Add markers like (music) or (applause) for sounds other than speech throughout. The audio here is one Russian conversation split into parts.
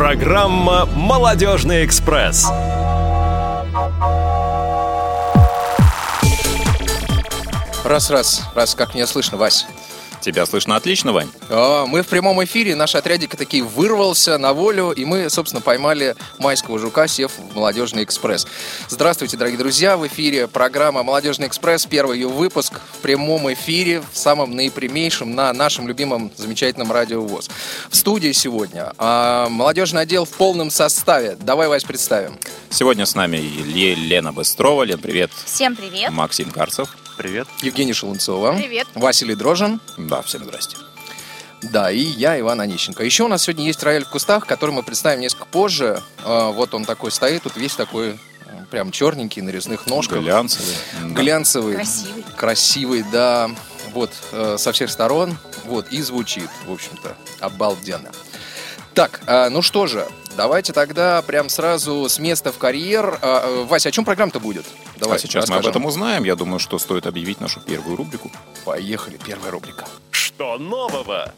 Программа «Молодежный экспресс». Раз-раз, раз, как меня слышно, Вась? Тебя слышно отлично, Вань? А, мы в прямом эфире, наш отрядик таки вырвался на волю, и мы, собственно, поймали майского жука, сев в «Молодежный экспресс». Здравствуйте, дорогие друзья, в эфире программа «Молодежный экспресс», первый ее выпуск в прямом эфире, в самом наипрямейшем на нашем любимом замечательном радио ВОЗ. В студии сегодня а, молодежный отдел в полном составе. Давай, Вась, представим. Сегодня с нами Лена Быстрова. Лен, привет. Всем привет. Максим Карцев. Привет. Евгений Шелунцова. Привет. Василий Дрожин. Да, всем здрасте. Да, и я, Иван Онищенко. Еще у нас сегодня есть рояль в кустах, который мы представим несколько позже. А, Вот он такой стоит, тут весь такой э, прям черненький, на резных ножках. Глянцевый. Глянцевый. Красивый. Красивый, да. Вот, э, со всех сторон. Вот, и звучит, в общем-то, обалденно. Так, а, ну что же, давайте тогда прям сразу с места в карьер. А, э, Вася, о чем программа-то будет? Давай, а сейчас мы об расскажем. этом узнаем. Я думаю, что стоит объявить нашу первую рубрику. Поехали, первая рубрика. Что нового?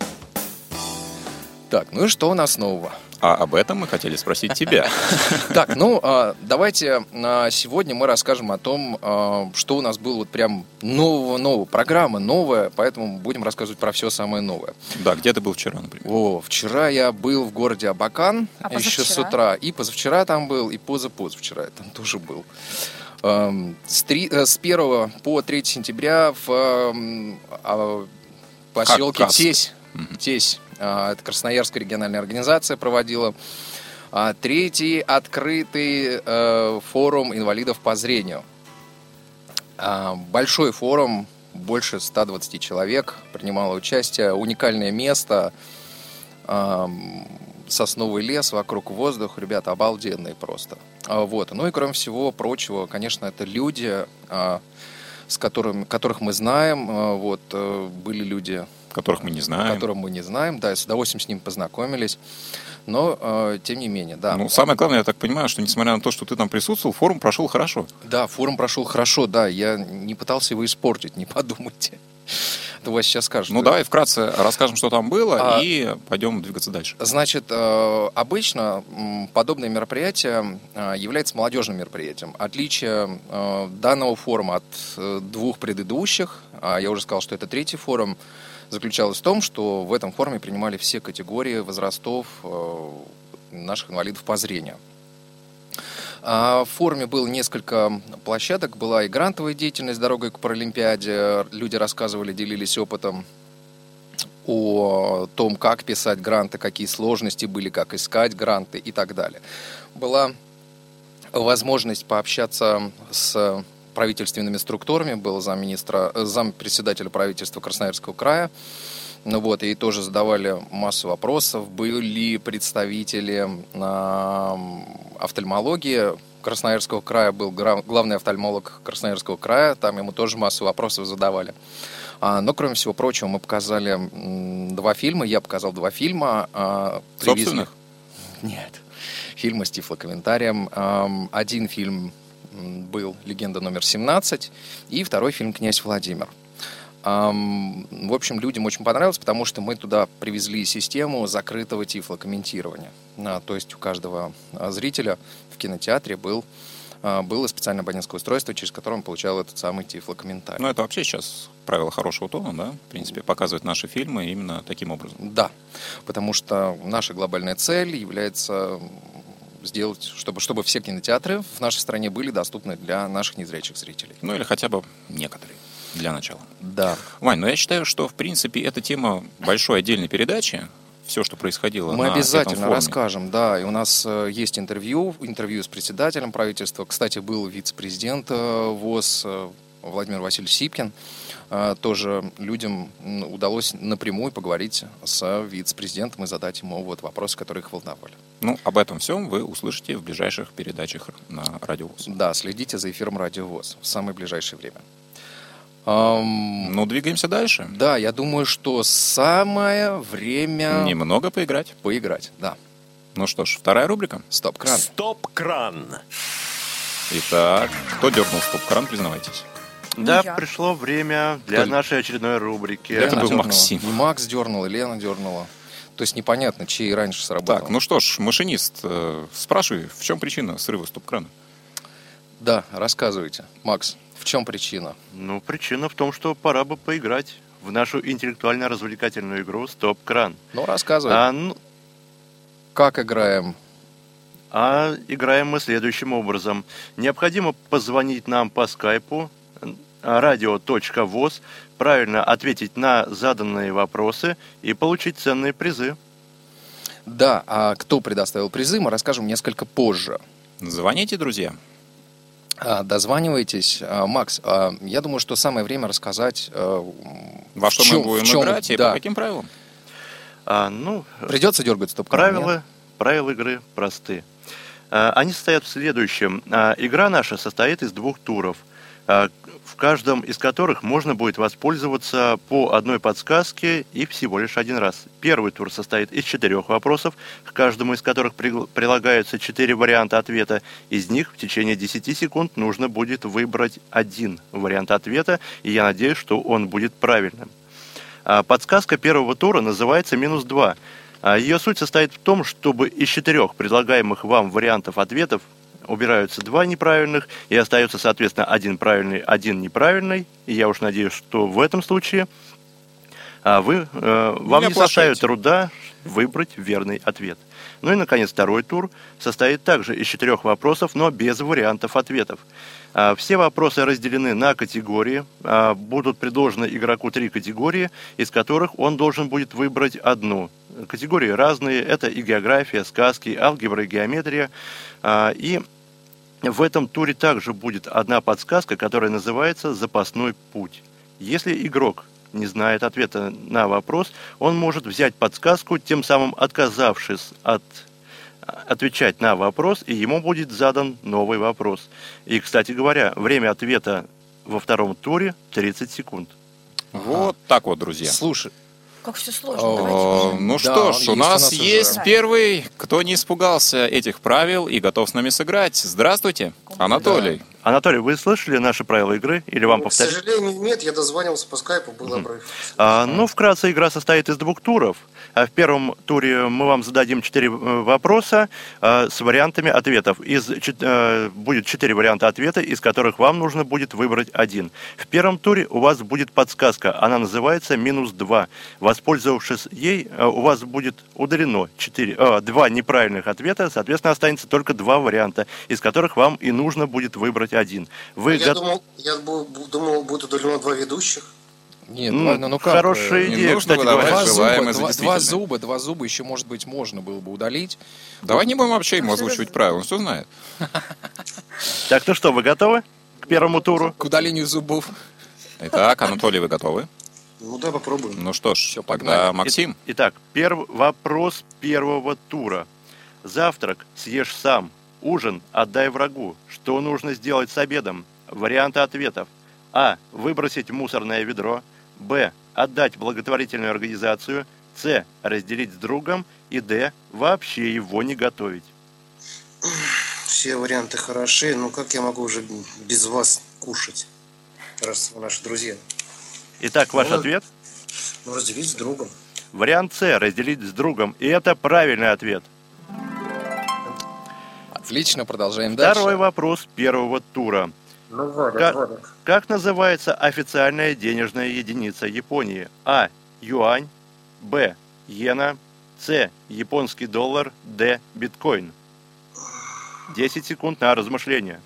Так, ну и что у нас нового? А об этом мы хотели спросить тебя. (laughs) Так, ну а, давайте а, сегодня мы расскажем о том, а, что у нас было вот прям нового-нового. Программа новая, поэтому будем рассказывать про все самое новое. Да, где ты был вчера, например? О, вчера я был в городе Абакан А еще с утра. И позавчера там был, и позапозавчера я там тоже был. Эм, С, три- э, с 1 по 3 сентября в эм, поселке. Тесь, Тесь, это Красноярская региональная организация проводила а, третий открытый э, форум инвалидов по зрению. А, Большой форум, больше 120 человек принимало участие. Уникальное место, сосновый лес, вокруг воздух, ребята, обалденные просто. А, Вот. Ну и кроме всего прочего, конечно, это люди, а, с которыми, которых мы знаем. А, Вот. э, Были люди, Которых мы не знаем. которых мы не знаем, да, с удовольствием с ним познакомились. Но, э, тем не менее, да. Ну, самое главное, я так понимаю, что несмотря на то, что ты там присутствовал, форум прошел хорошо. Да, форум прошел хорошо, да, я не пытался его испортить, не подумайте. Вас сейчас скажут. Ну, давай вкратце расскажем, что там было, А- и пойдем двигаться дальше. Значит, э, обычно подобное мероприятие э, является молодежным мероприятием. Отличие э, данного форума от двух предыдущих, а я уже сказал, что это третий форум, заключалось в том, что в этом форуме принимали все категории возрастов наших инвалидов по зрению. А В форуме было несколько площадок, была и грантовая деятельность «Дорогой к Паралимпиаде». Люди рассказывали, делились опытом о том, как писать гранты, какие сложности были, как искать гранты и так далее. Была возможность пообщаться с правительственными структурами, был замминистра, э, зампредседателя правительства Красноярского края, ну вот, и тоже задавали массу вопросов. Были представители офтальмологии Красноярского края, был главный офтальмолог Красноярского края, там ему тоже массу вопросов задавали. А, но, кроме всего прочего, мы показали два фильма, я показал два фильма. а, Собственных? Нет. Фильмы с тифлокомментарием. Один фильм был «Легенда номер 17», и второй фильм «Князь Владимир». В общем, людям очень понравилось, потому что мы туда привезли систему закрытого тифлокомментирования. А, То есть у каждого а, зрителя в кинотеатре был, а, было специальное абонентское устройство, через которое он получал этот самый тифлокомментарий. Ну, это вообще сейчас правило хорошего тона, да? В принципе, показывать наши фильмы именно таким образом. Да, потому что наша глобальная цель является сделать, чтобы, чтобы все кинотеатры в нашей стране были доступны для наших незрячих зрителей. Ну, или хотя бы некоторые, для начала. Да. Вань, ну я считаю, что, в принципе, эта тема большой отдельной передачи. Все, что происходило Мы на обязательно этом форуме. расскажем, да. И у нас э, есть интервью, интервью с председателем правительства. Кстати, был вице-президент э, ВОЗ э, Владимир Васильевич Сипкин. Тоже людям удалось напрямую поговорить с вице-президентом и задать ему вот вопросы, которые их волновали. Ну, об этом всем вы услышите в ближайших передачах на Радио ВОЗ. Да, следите за эфиром Радио ВОЗ в самое ближайшее время. Ам, Ну, двигаемся дальше. да, я думаю, что самое время Немного поиграть. поиграть. Да. Ну что ж, вторая рубрика. Стоп-кран. Стоп-кран. Итак, кто дернул стоп-кран, признавайтесь. Да, я. пришло время для Кто нашей очередной рубрики. Это был. Максим. И Макс дернул, и Лена дернула. То то есть непонятно, чей раньше сработал. Так, ну что ж, машинист, э, спрашивай, в чем причина срыва стоп-крана? Да, рассказывайте. Макс, в чем причина? Ну, причина в том, что пора бы поиграть в нашу интеллектуально-развлекательную игру «Стоп-кран». Ну, рассказывай. А, ну, Как играем? а играем мы следующим образом. Необходимо позвонить нам по скайпу radio.voz, правильно ответить на заданные вопросы и получить ценные призы. Да, а кто предоставил призы, мы расскажем несколько позже. Звоните, друзья. А, Дозванивайтесь. А, Макс, а, я думаю, что самое время рассказать, э, Во в что чем- мы будем в чем- играть и да. по каким правилам? А, ну, Придется дергать стоп Правила, правила игры просты. Они состоят в следующем. Игра наша состоит из двух туров, в каждом из которых можно будет воспользоваться по одной подсказке и всего лишь один раз. Первый тур состоит из четырех вопросов, к каждому из которых прилагаются четыре варианта ответа. Из них в течение 10 секунд нужно будет выбрать один вариант ответа, и я надеюсь, что он будет правильным. А Подсказка первого тура называется «минус 2». А Ее суть состоит в том, чтобы из четырех предлагаемых вам вариантов ответов убираются два неправильных, и остается, соответственно, один правильный, один неправильный. И я уж надеюсь, что в этом случае а, вы, э, вам Не не составит труда выбрать верный ответ. Ну и, наконец, второй тур состоит также из четырех вопросов, но без вариантов ответов. А, Все вопросы разделены на категории. А, Будут предложены игроку три категории, из которых он должен будет выбрать одну. Категории разные. Это и география, сказки, алгебра и геометрия. И в этом туре также будет одна подсказка, которая называется «Запасной путь». Если игрок не знает ответа на вопрос, он может взять подсказку, тем самым отказавшись от отвечать на вопрос, и ему будет задан новый вопрос. И, кстати говоря, время ответа во втором туре 30 секунд. Вот так вот, друзья. Слушай, Как все сложно. О, Давайте уже. Ну Да, что ж, у у нас уже. есть Да. первый, кто не испугался этих правил и готов с нами сыграть. Здравствуйте, Анатолий. Анатолий, вы слышали наши правила игры или вам Ну, К повторить? сожалению, нет, я дозванивался по скайпу, был обрыв. А, ну, вкратце, игра состоит из двух туров. А В первом туре мы вам зададим четыре э, вопроса э, с вариантами ответов. Из, э, будет четыре варианта ответа, из которых вам нужно будет выбрать один. В первом туре у вас будет подсказка. Она называется «минус 2». Воспользовавшись ей, э, у вас будет удалено четыре, э, два неправильных ответа. Соответственно, останется только два варианта, из которых вам и нужно будет выбрать один. Вы я го- думал, я думал, будет удалено два ведущих. нет, Ну, ладно, ну как? хорошая э, Не идея, нужно кстати говоря. Два зуба, два, два зуба, два зуба еще, может быть, можно было бы удалить. Давай не будем вообще ему озвучивать правила, он все знает. (laughs) Так, ну что, вы готовы к первому туру? К удалению зубов. Итак, Анатолий, вы готовы? Ну да, попробуем. Ну что ж, Всё, тогда. Максим. Итак, перв... вопрос первого тура. Завтрак съешь сам, ужин отдай врагу. Что нужно сделать с обедом? Варианты ответов. А. Выбросить в мусорное ведро. Б. Отдать благотворительную организацию. С. Разделить с другом. И Д. Вообще его не готовить. Все варианты хороши, но как я могу уже без вас кушать, раз вы наши друзья? Итак, ваш Ну, ответ. Ну, разделить с другом. Вариант С. Разделить с другом. И это правильный ответ. Отлично, продолжаем дальше. Второй вопрос первого тура. Ну, валят, Как- валят. Как называется официальная денежная единица Японии? А. Юань. Б. Иена. С. Японский доллар. Д. Биткоин. 10 секунд на размышление.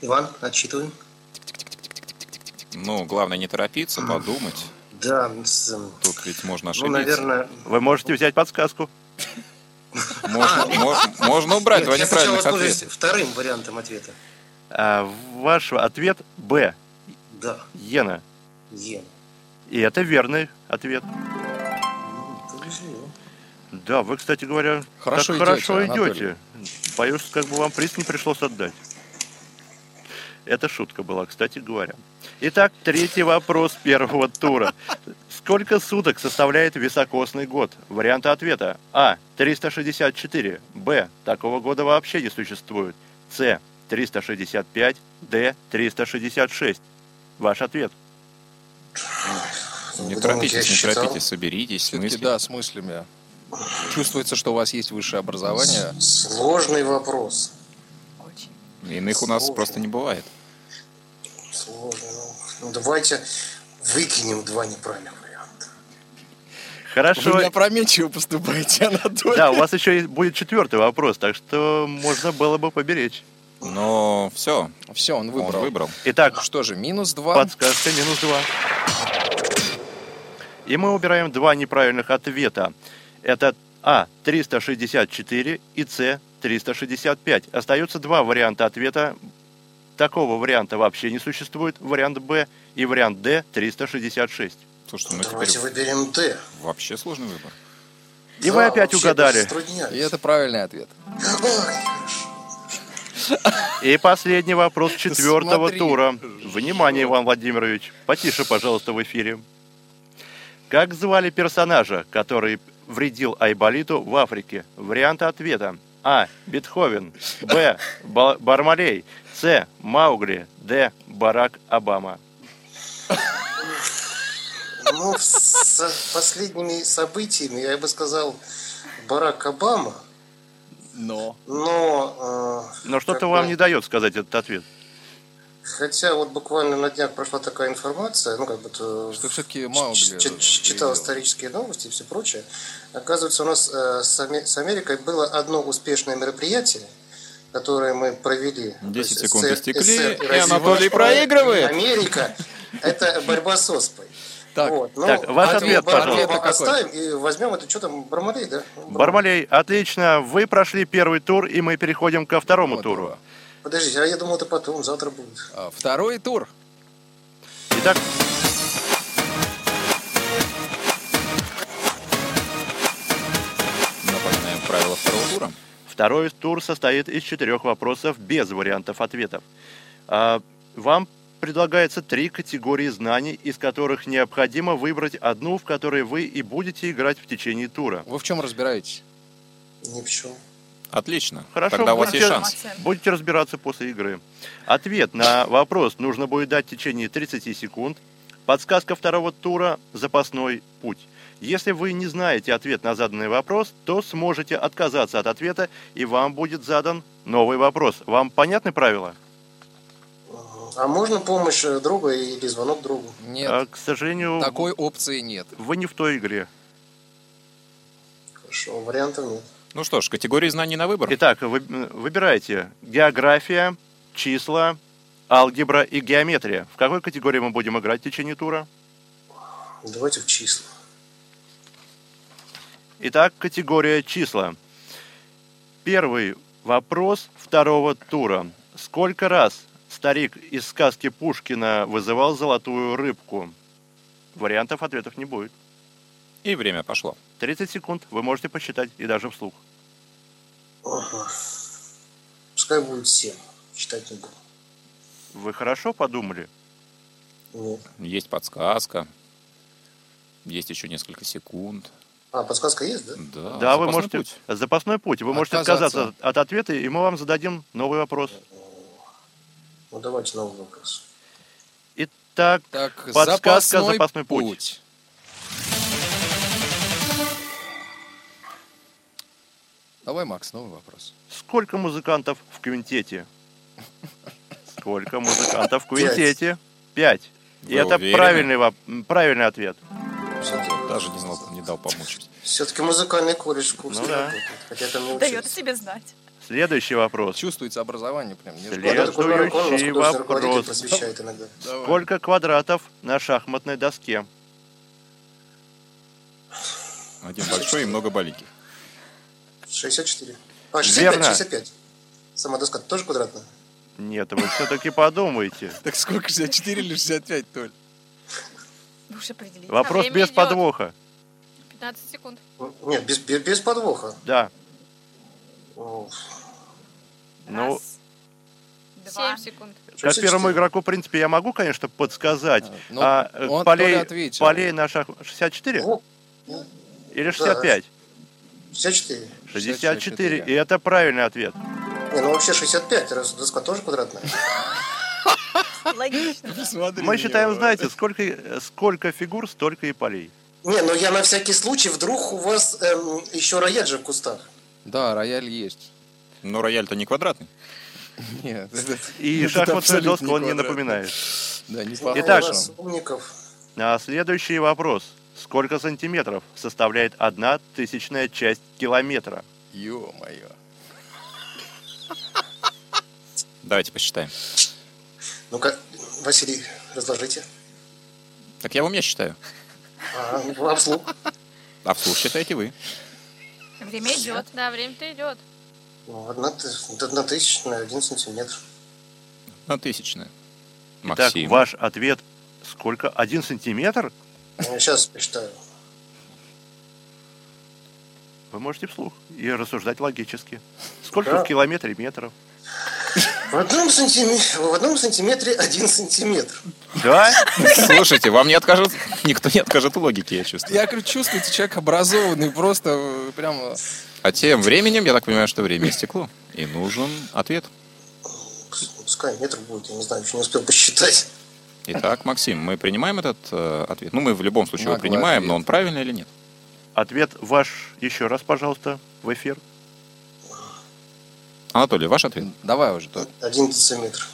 Иван, отчитываем. Ну, главное не торопиться, подумать. Да, эм, Тут ведь можно ну, ошибиться. наверное... Вы можете взять подсказку. Можно, мо- можно убрать Нет, два неправильных ответа. вторым вариантом ответа. А, ваш ответ Б. Да, Иена. Е. И это верный ответ. Ну, повезло. Да, вы, кстати говоря, Хорошо так идете, хорошо Анатолий. идете. Боюсь, как бы вам приз не пришлось отдать. Это шутка была, кстати говоря. Итак, третий вопрос первого тура. Сколько суток составляет високосный год? Варианты ответа. А. 364. Б. Такого года вообще не существует. С. 365. Д. 366. Ваш ответ. Не Вы думаете, торопитесь, не считал? торопитесь, соберитесь, Все-таки мысли. да, с мыслями. Чувствуется, что у вас есть высшее образование. Сложный вопрос. Очень. Иных у нас Сложно. просто не бывает. Сложный. Ну, ну, давайте выкинем два неправильных. Хорошо. Вы опрометчиво поступаете, (laughs) Анатолий. Да, у вас еще будет четвертый вопрос, так что можно было бы поберечь. Но все, Все, он он выбрал. выбрал. Итак, Что же, минус два. подсказка минус два. И мы убираем два неправильных ответа. Это А 364 и С 365. Остаются два варианта ответа. Такого варианта вообще не существует. Вариант Б и вариант Д 366. Слушайте, ну Давайте теперь выберем Д. вообще сложный выбор. И вы Да, опять вообще угадали. И это правильный ответ. И последний вопрос четвертого Смотри. тура. Внимание, Иван Владимирович. Потише, пожалуйста, в эфире. Как звали персонажа, который вредил Айболиту в Африке? Варианты ответа. А. Бетховен. Б. Ба- Бармалей. С. Маугли. Д. Барак Обама. Ну, с последними событиями я бы сказал Барак Обама, Но. но... э, Но что-то вам бы, не дает сказать этот ответ. Хотя вот буквально на днях прошла такая информация, ну как бы... то- Что все-таки читал исторические новости и все прочее. Оказывается, у нас э, с, с Америкой было одно успешное мероприятие, которое мы провели. 10 То есть секунд истекли, и. Анатолий проигрывает. Америка – это борьба с оспой. Так, Вот, ну, Так, ваш ответ, Бармалея пожалуйста. пока оставим и возьмем это, что там, Бармалей, да? Бармалей, отлично. Вы прошли первый тур, и мы переходим ко второму вот туру. Подождите, а я думал, это потом, завтра будет. А, Второй тур. Итак, Напоминаем правила второго тура. Второй тур состоит из четырех вопросов без вариантов ответов. А, Вам предлагается три категории знаний, из которых необходимо выбрать одну, в которой вы и будете играть в течение тура. Вы в чем разбираетесь? Ни в чем. Отлично. Хорошо, Тогда у вас будете, есть шанс. будете разбираться после игры. Ответ на вопрос нужно будет дать в течение 30 секунд. Подсказка второго тура – запасной путь. Если вы не знаете ответ на заданный вопрос, то сможете отказаться от ответа, и вам будет задан новый вопрос. Вам понятны правила? А можно помощь э, друга или звонок другу? Нет, А, к сожалению, такой опции нет. вы не в той игре. Хорошо, вариантов нет. Ну что ж, категории знаний на выбор. Итак, вы, выбирайте география, числа, алгебра и геометрия. В какой категории мы будем играть в течение тура? Давайте в числа. Итак, категория числа. Первый вопрос второго тура. Сколько раз старик из сказки Пушкина вызывал золотую рыбку? Вариантов ответов не будет. И время пошло. 30 секунд вы можете посчитать и даже вслух. Ага. Пускай будет 7. Считать не буду. Вы хорошо подумали? Нет. Есть подсказка. Есть еще несколько секунд. А, подсказка есть, да? Да, да, вы можете... путь. Запасной путь. Вы можете Отказаться. отказаться от ответа, и мы вам зададим новый вопрос. Ну, давайте новый вопрос. Итак, Так, Подсказка, запасной, запасной путь. путь. Давай, Макс, новый вопрос. сколько музыкантов в квинтете? (laughs) Сколько музыкантов в квинтете? Пять. И это уверены? правильный, воп- правильный ответ. Даже не, знал, не дал помучить. Все-таки музыкальный колледж в Курске Ну да. работает. Хотя там не Дает о учился. себе знать. Следующий вопрос. Чувствуется образование прям. Следующий вопрос. Сколько квадратов на шахматной доске? Один большой и много маленьких. 64. А, 65, Верно. 65. Сама доска тоже квадратная? Нет, вы все-таки подумайте. (laughs) Так сколько, 64 или 65, Толь? Вы уж определитесь. Вопрос без подвоха. 15 секунд. Нет, без, без, без подвоха. Да. Ну, Раз, два, 7 секунд. как 64. первому игроку, в принципе, я могу, конечно, подсказать. Ну, А э, он полей, Толя ответил. полей на шах... 64 О, или 65? 64. 64. И это правильный ответ. Не, ну вообще 65, раз доска тоже квадратная. Логично. (laughs) Мы считаем, знаете, сколько, э, сколько фигур, столько и полей. Не, ну я на всякий случай, вдруг у вас эм, еще рояль же в кустах. Да, рояль есть. Но рояль-то не квадратный. (laughs) Нет, И шахматную доску он не напоминает. Да, не Итак. А следующий вопрос. Сколько сантиметров составляет одна тысячная часть километра? Ё-моё. Давайте посчитаем. Ну-ка, Василий, разложите. Так я в уме считаю. А, вам вслух. А вслух считаете вы. Время идет. Да, время-то идет. Ну, одна, одна тысячная, один сантиметр. На тысячное. Итак, Максим. ваш ответ сколько? Один сантиметр? Я сейчас посчитаю. Вы можете вслух и рассуждать логически. Сколько Да. в километре метров? В одном, сантиметре, в одном сантиметре один сантиметр. Да? Слушайте, вам не откажет, никто не откажет в логике, я чувствую. Я говорю, чувствуете, человек образованный, просто э, прям... э, А тем временем, я так понимаю, что время истекло. И нужен ответ. Пускай метр будет, я не знаю, еще не успел посчитать. Итак, Максим, мы принимаем этот э, ответ? Ну, мы в любом случае его Наглый принимаем, ответ. но он правильный или нет? Ответ ваш еще раз, пожалуйста, в эфир. Анатолий, ваш ответ? Давай уже. то. Один дециметр.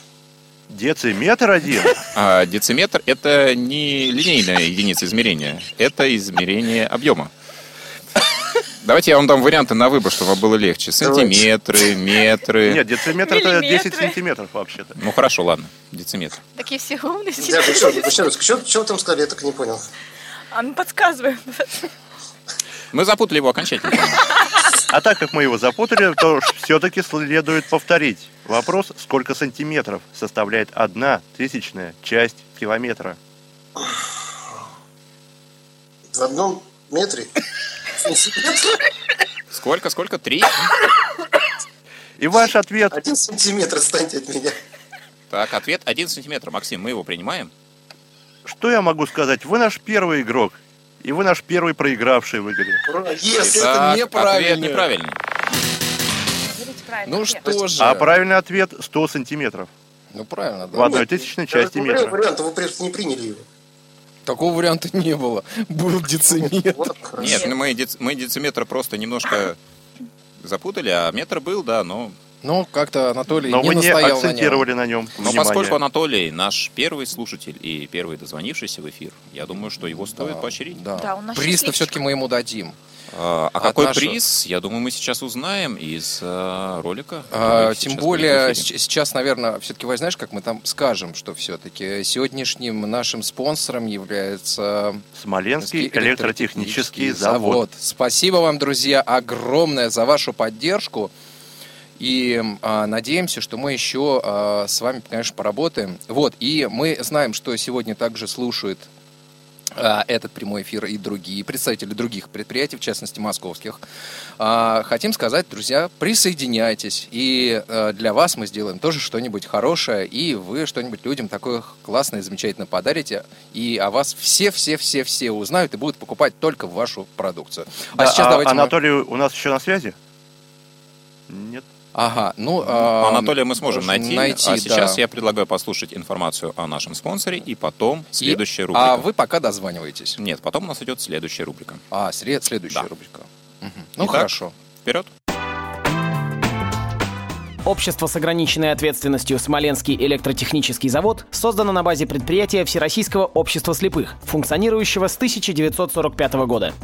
Дециметр один? А, дециметр – это не линейная единица измерения, это измерение объема. Давайте я вам дам варианты на выбор, чтобы вам было легче. Сантиметры, метры. Нет, дециметр это 10 Миллиметры. сантиметров вообще-то. Ну хорошо, ладно, дециметр. Такие все умные. Да, что, вы что там сказали, я так и не понял. А мы подсказываем. Мы запутали его окончательно. А так как мы его запутали, то все-таки следует повторить. Вопрос, сколько сантиметров составляет одна тысячная часть километра? В одном метре Сколько, сколько? Три? И ваш ответ один сантиметр отстаньте от меня. Так, ответ один сантиметр. Максим, мы его принимаем? Что я могу сказать? Вы наш первый игрок. И вы наш первый проигравший в игре. Yes! Это неправильно. Ответ неправильный. Ну Ответ. что же. А правильный ответ 100 сантиметров. Ну правильно, В да. одной тысячной части метра. вариант, вы просто не приняли его. Такого варианта не было. Был дециметр. Нет, ну, мы, дец- мы дециметр просто немножко запутали, а метр был, да, но... Ну, как-то Анатолий Но не вы не настоял на нем. акцентировали на нем Но внимание. поскольку Анатолий наш первый слушатель и первый дозвонившийся в эфир, я думаю, что его стоит Да, поощрить. Да. Да, Приз-то все-таки мы ему дадим. А, а какой нашего- приз, я думаю, мы сейчас узнаем из а, ролика. А, тем более, сейчас, наверное, все-таки, вы знаешь, как мы там скажем, что все-таки сегодняшним нашим спонсором является Смоленский электротехнический завод. Спасибо вам, друзья, огромное за вашу поддержку. И а, надеемся, что мы еще а, с вами, конечно, поработаем. Вот, и мы знаем, что сегодня также слушают а, этот прямой эфир и другие представители других предприятий, в частности московских. А, Хотим сказать, друзья, присоединяйтесь, и э, для вас мы сделаем тоже что-нибудь хорошее, и вы что-нибудь людям такое классное, замечательно подарите, и о вас все-все-все-все узнают и будут покупать только вашу продукцию. Да, а сейчас а давайте... мы- Анатолий у нас еще на связи? Нет. Ага, ну... а, Анатолия мы сможем найти, найти, а сейчас да. я предлагаю послушать информацию о нашем спонсоре и потом И- следующая рубрика. А вы пока дозваниваетесь. Нет, потом у нас идет следующая рубрика. А, след- следующая Да. рубрика. Мгм. Ну, Итак, хорошо. Вперед. Общество с ограниченной ответственностью «Смоленский электротехнический завод» создано на базе предприятия Всероссийского общества слепых, функционирующего с 1945 года.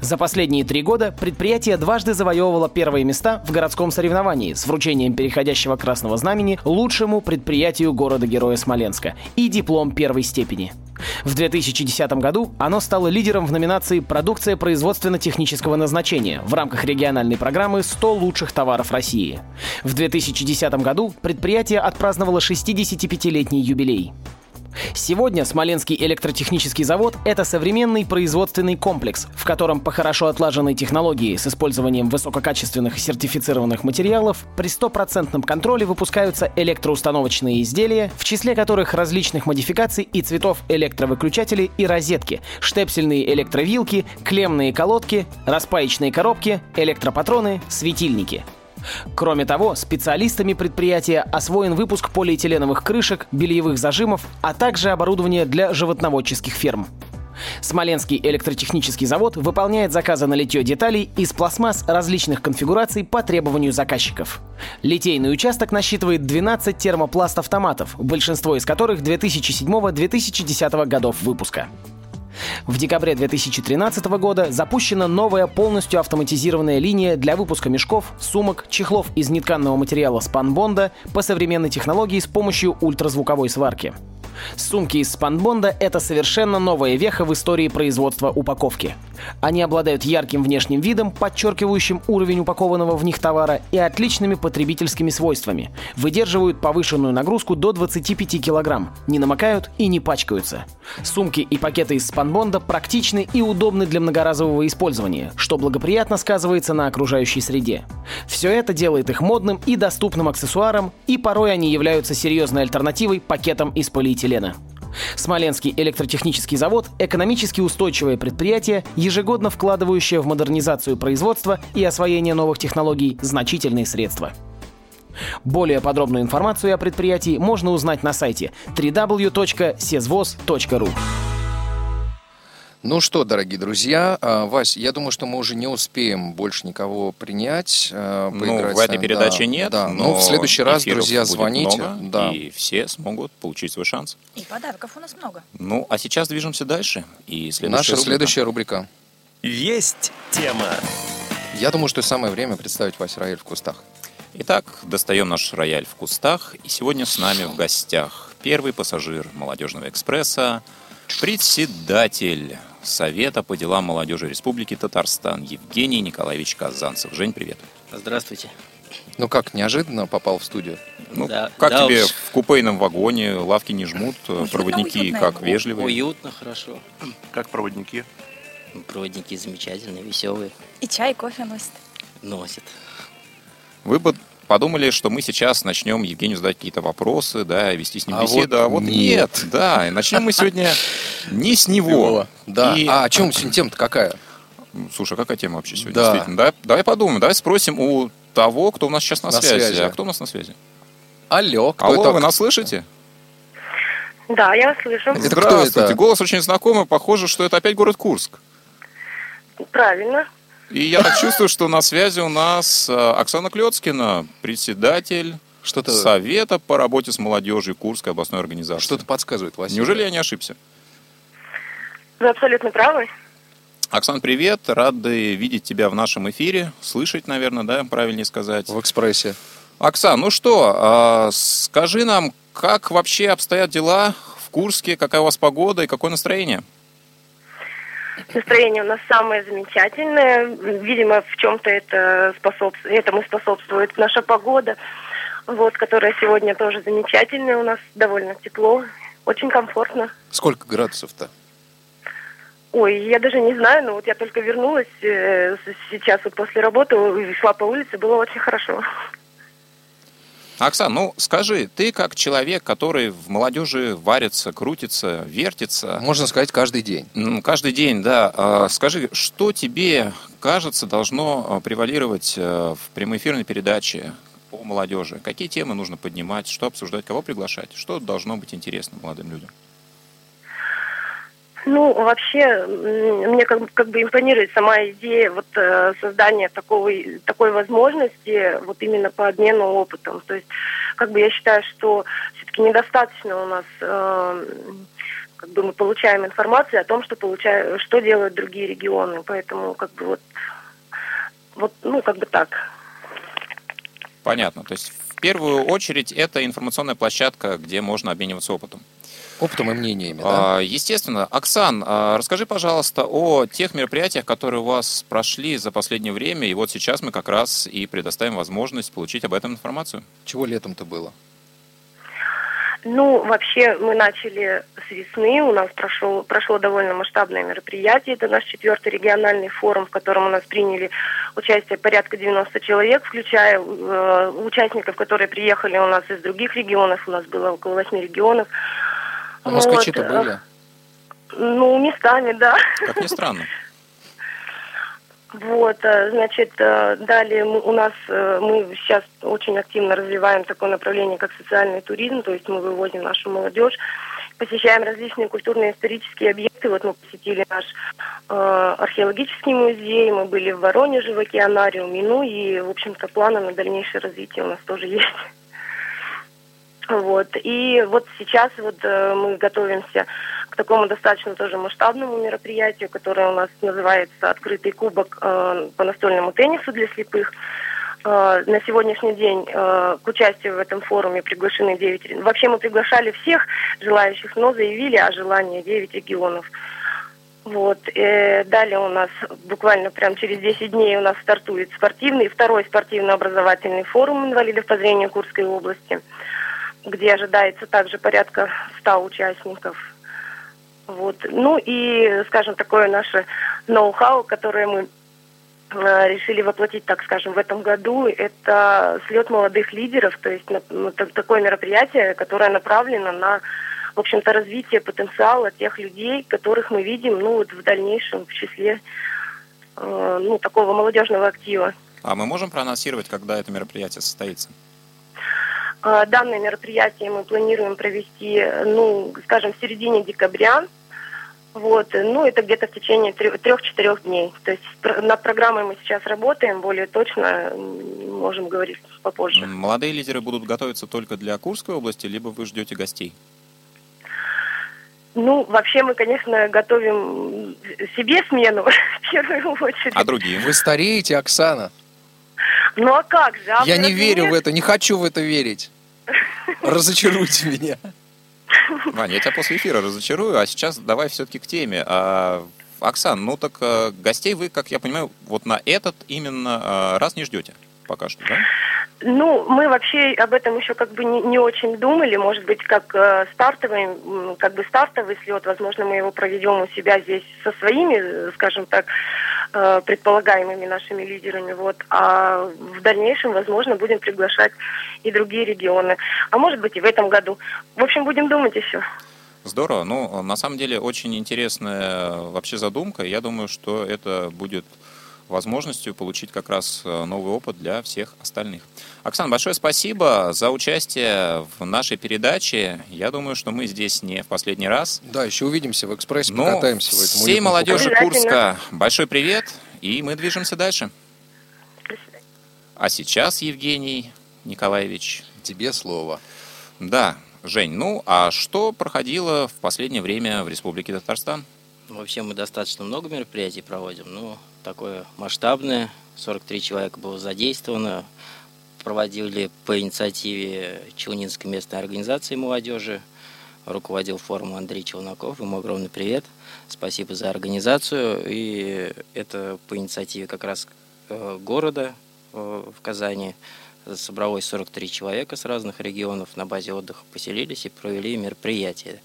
За последние три года предприятие дважды завоевывало первые места в городском соревновании с вручением переходящего красного знамени лучшему предприятию города-героя Смоленска и диплом первой степени. В 2010 году оно стало лидером в номинации «Продукция производственно-технического назначения» в рамках региональной программы «100 лучших товаров России». В 2010 году предприятие отпраздновало 65-летний юбилей. Сегодня Смоленский электротехнический завод – это современный производственный комплекс, в котором по хорошо отлаженной технологии с использованием высококачественных сертифицированных материалов при стопроцентном контроле выпускаются электроустановочные изделия, в числе которых различных модификаций и цветов электровыключатели и розетки, штепсельные электровилки, клеммные колодки, распаечные коробки, электропатроны, светильники – Кроме того, специалистами предприятия освоен выпуск полиэтиленовых крышек, бельевых зажимов, а также оборудование для животноводческих ферм. Смоленский электротехнический завод выполняет заказы на литье деталей из пластмасс различных конфигураций по требованию заказчиков. Литейный участок насчитывает 12 термопласт-автоматов, большинство из которых 2007-2010 годов выпуска. В декабре 2013 года запущена новая полностью автоматизированная линия для выпуска мешков, сумок, чехлов из нетканного материала спанбонда по современной технологии с помощью ультразвуковой сварки. Сумки из спанбонда — это совершенно новая веха в истории производства упаковки. Они обладают ярким внешним видом, подчеркивающим уровень упакованного в них товара и отличными потребительскими свойствами. Выдерживают повышенную нагрузку до 25 кг, не намокают и не пачкаются. Сумки и пакеты из спанбонда практичны и удобны для многоразового использования, что благоприятно сказывается на окружающей среде. Все это делает их модным и доступным аксессуаром, и порой они являются серьезной альтернативой пакетам из полиэтилена. Смоленский электротехнический завод – экономически устойчивое предприятие, ежегодно вкладывающее в модернизацию производства и освоение новых технологий значительные средства. Более подробную информацию о предприятии можно узнать на сайте www.sezvoz.ru. Ну что, дорогие друзья, а, Вась, я думаю, что мы уже не успеем больше никого принять. а, Ну, поиграть в этой передаче Да, нет, Да, но но в следующий раз, друзья, будет звоните. много, да. И все смогут получить свой шанс. И подарков у нас много. Ну, а сейчас движемся дальше. И следующая Наша рубрика. следующая рубрика. Есть тема. Я думаю, что самое время представить Вась Раэль в кустах. Итак, достаем наш рояль в кустах. И сегодня с нами в гостях первый пассажир молодежного экспресса, председатель Совета по делам молодежи Республики Татарстан Евгений Николаевич Казанцев. Жень, привет. Здравствуйте. Ну как, неожиданно попал в студию? Ну, Да, как да тебе уж. в купейном вагоне? Лавки не жмут, Уютно, проводники уютно как вежливые. Уютно, хорошо. Как проводники. Проводники замечательные, веселые. И чай, и кофе носит. Носят. Вы бы подумали, что мы сейчас начнем Евгению задать какие-то вопросы, да, вести с ним А беседу, вот а вот нет. нет. Да, и начнем мы сегодня не с него. Да. И- А о чем сегодня тема-то какая? Слушай, а какая тема вообще сегодня? Да. Действительно, да? Давай подумаем, давай спросим у того, кто у нас сейчас на, На связи. связи. А кто у нас на связи? Алло, кто Алло, это? вы нас слышите? Да, я вас слышу. Это кто Здравствуйте. это? Голос очень знакомый, похоже, что это опять город Курск. Правильно. И я так чувствую, что на связи у нас э, Оксана Клецкина, председатель Что-то, Совета по работе с молодежью Курской областной организации. что-то подсказывает, Вася. Неужели я не ошибся? Вы абсолютно правы. Оксан, привет. Рады видеть тебя в нашем эфире. Слышать, наверное, да, правильнее сказать. В экспрессе. Оксан, ну что, а, скажи нам, как вообще обстоят дела в Курске, какая у вас погода и какое настроение? Настроение у нас самое замечательное. Видимо, в чем-то это способ... этому способствует наша погода, вот, которая сегодня тоже замечательная. У нас довольно тепло, очень комфортно. Сколько градусов-то? Ой, я даже не знаю, но вот я только вернулась э, сейчас вот после работы, шла по улице, было очень хорошо. Оксан, ну скажи, ты как человек, который в молодежи варится, крутится, вертится, Можно сказать, каждый день. каждый день, да, а, скажи, что тебе кажется должно а, превалировать а, в прямоэфирной передаче по молодежи? Какие темы нужно поднимать, что обсуждать, кого приглашать? Что должно быть интересно молодым людям? Ну, вообще, мне как, как бы импонирует сама идея вот э, создания такого, такой возможности вот именно по обмену опытом. То есть, как бы я считаю, что все-таки недостаточно у нас э, как бы мы получаем информацию о том, что получаю, что делают другие регионы. Поэтому как бы вот, вот ну, как бы так. Понятно. То есть в первую очередь это информационная площадка, где можно обмениваться опытом. Опытом и мнениями, да? А, Естественно. Оксан, а, расскажи, пожалуйста, о тех мероприятиях, которые у вас прошли за последнее время, и вот сейчас мы как раз и предоставим возможность получить об этом информацию. Чего летом-то было? Ну, вообще, мы начали с весны. У нас прошло, прошло довольно масштабное мероприятие. Это наш четвертый региональный форум, в котором у нас приняли участие порядка 90 человек, включая э, участников, которые приехали у нас из других регионов. У нас было около 8 регионов. А москвичи-то Вот, были? э, Ну, местами, да. Как ни странно. Вот, э, значит, э, далее мы- у нас, мы сейчас очень активно развиваем такое направление, как социальный туризм, то есть мы вывозим нашу молодежь, посещаем различные культурно-исторические объекты. Вот мы посетили наш э, археологический музей, мы были в Воронеже, в океанариуме, ну и, в общем-то, планы на дальнейшее развитие у нас тоже есть. Вот. И вот сейчас вот э, мы готовимся к такому достаточно тоже масштабному мероприятию, которое у нас называется «Открытый кубок э, по настольному теннису для слепых». Э, на сегодняшний день к участию в этом форуме приглашены 9... ре- Вообще мы приглашали всех желающих, но заявили о желании 9 регионов. Вот. э, далее у нас буквально прям через 10 дней у нас стартует спортивный, второй спортивно-образовательный форум инвалидов по зрению Курской области, где ожидается также порядка 100 участников. Вот. Ну и, скажем, такое наше ноу-хау, которое мы э, решили воплотить, так скажем, в этом году, это слет молодых лидеров, то есть ну, так- такое мероприятие, которое направлено на, в общем-то, развитие потенциала тех людей, которых мы видим, ну, вот в дальнейшем в числе, э, ну, такого молодежного актива. А мы можем проанонсировать, когда это мероприятие состоится? А, Данное мероприятие мы планируем провести, ну, скажем, в середине декабря. Вот, ну, это где-то в течение трех-четырех дней. То есть над программой мы сейчас работаем, более точно можем говорить попозже. Молодые лидеры будут готовиться только для Курской области, либо вы ждете гостей? Ну, вообще мы, конечно, готовим себе смену (laughs) в первую очередь. А другие? Вы стареете, Оксана. Ну а как же? А Я не верю нет? в это, не хочу в это верить. (laughs) Разочаруйте меня. (laughs) Ваня, я тебя после эфира разочарую, а сейчас давай все-таки к теме. А, Оксан, ну так э, гостей вы, как я понимаю, вот на этот именно э, раз не ждете пока что, да? Ну, мы вообще об этом еще как бы не, не очень думали. Может быть, как э, стартовый, как бы стартовый слет, возможно, мы его проведем у себя здесь со своими, э, скажем так, э, предполагаемыми нашими лидерами. Вот. А в дальнейшем, возможно, будем приглашать и другие регионы. А может быть, и в этом году. В общем, будем думать еще. Здорово. Ну, на самом деле, очень интересная вообще задумка. Я думаю, что это будет возможностью получить как раз э, новый опыт для всех остальных. Оксана, большое спасибо за участие в нашей передаче. Я думаю, что мы здесь не в последний раз. Да, еще увидимся в экспрессе, Ну, покатаемся в этом. всей молодежи. Курска большой привет, и мы движемся дальше. А сейчас, Евгений Николаевич, Тебе слово. да, Жень, ну а что проходило в последнее время в Республике Татарстан? Вообще мы достаточно много мероприятий проводим, ну, такое масштабное. 43 человека было задействовано. Проводили по инициативе Челнинской местной организации молодежи. Руководил форумом Андрей Челноков. Ему огромный привет. Спасибо за организацию. И это по инициативе как раз э, города э, в Казани. Собралось 43 человека с разных регионов на базе отдыха поселились и провели мероприятие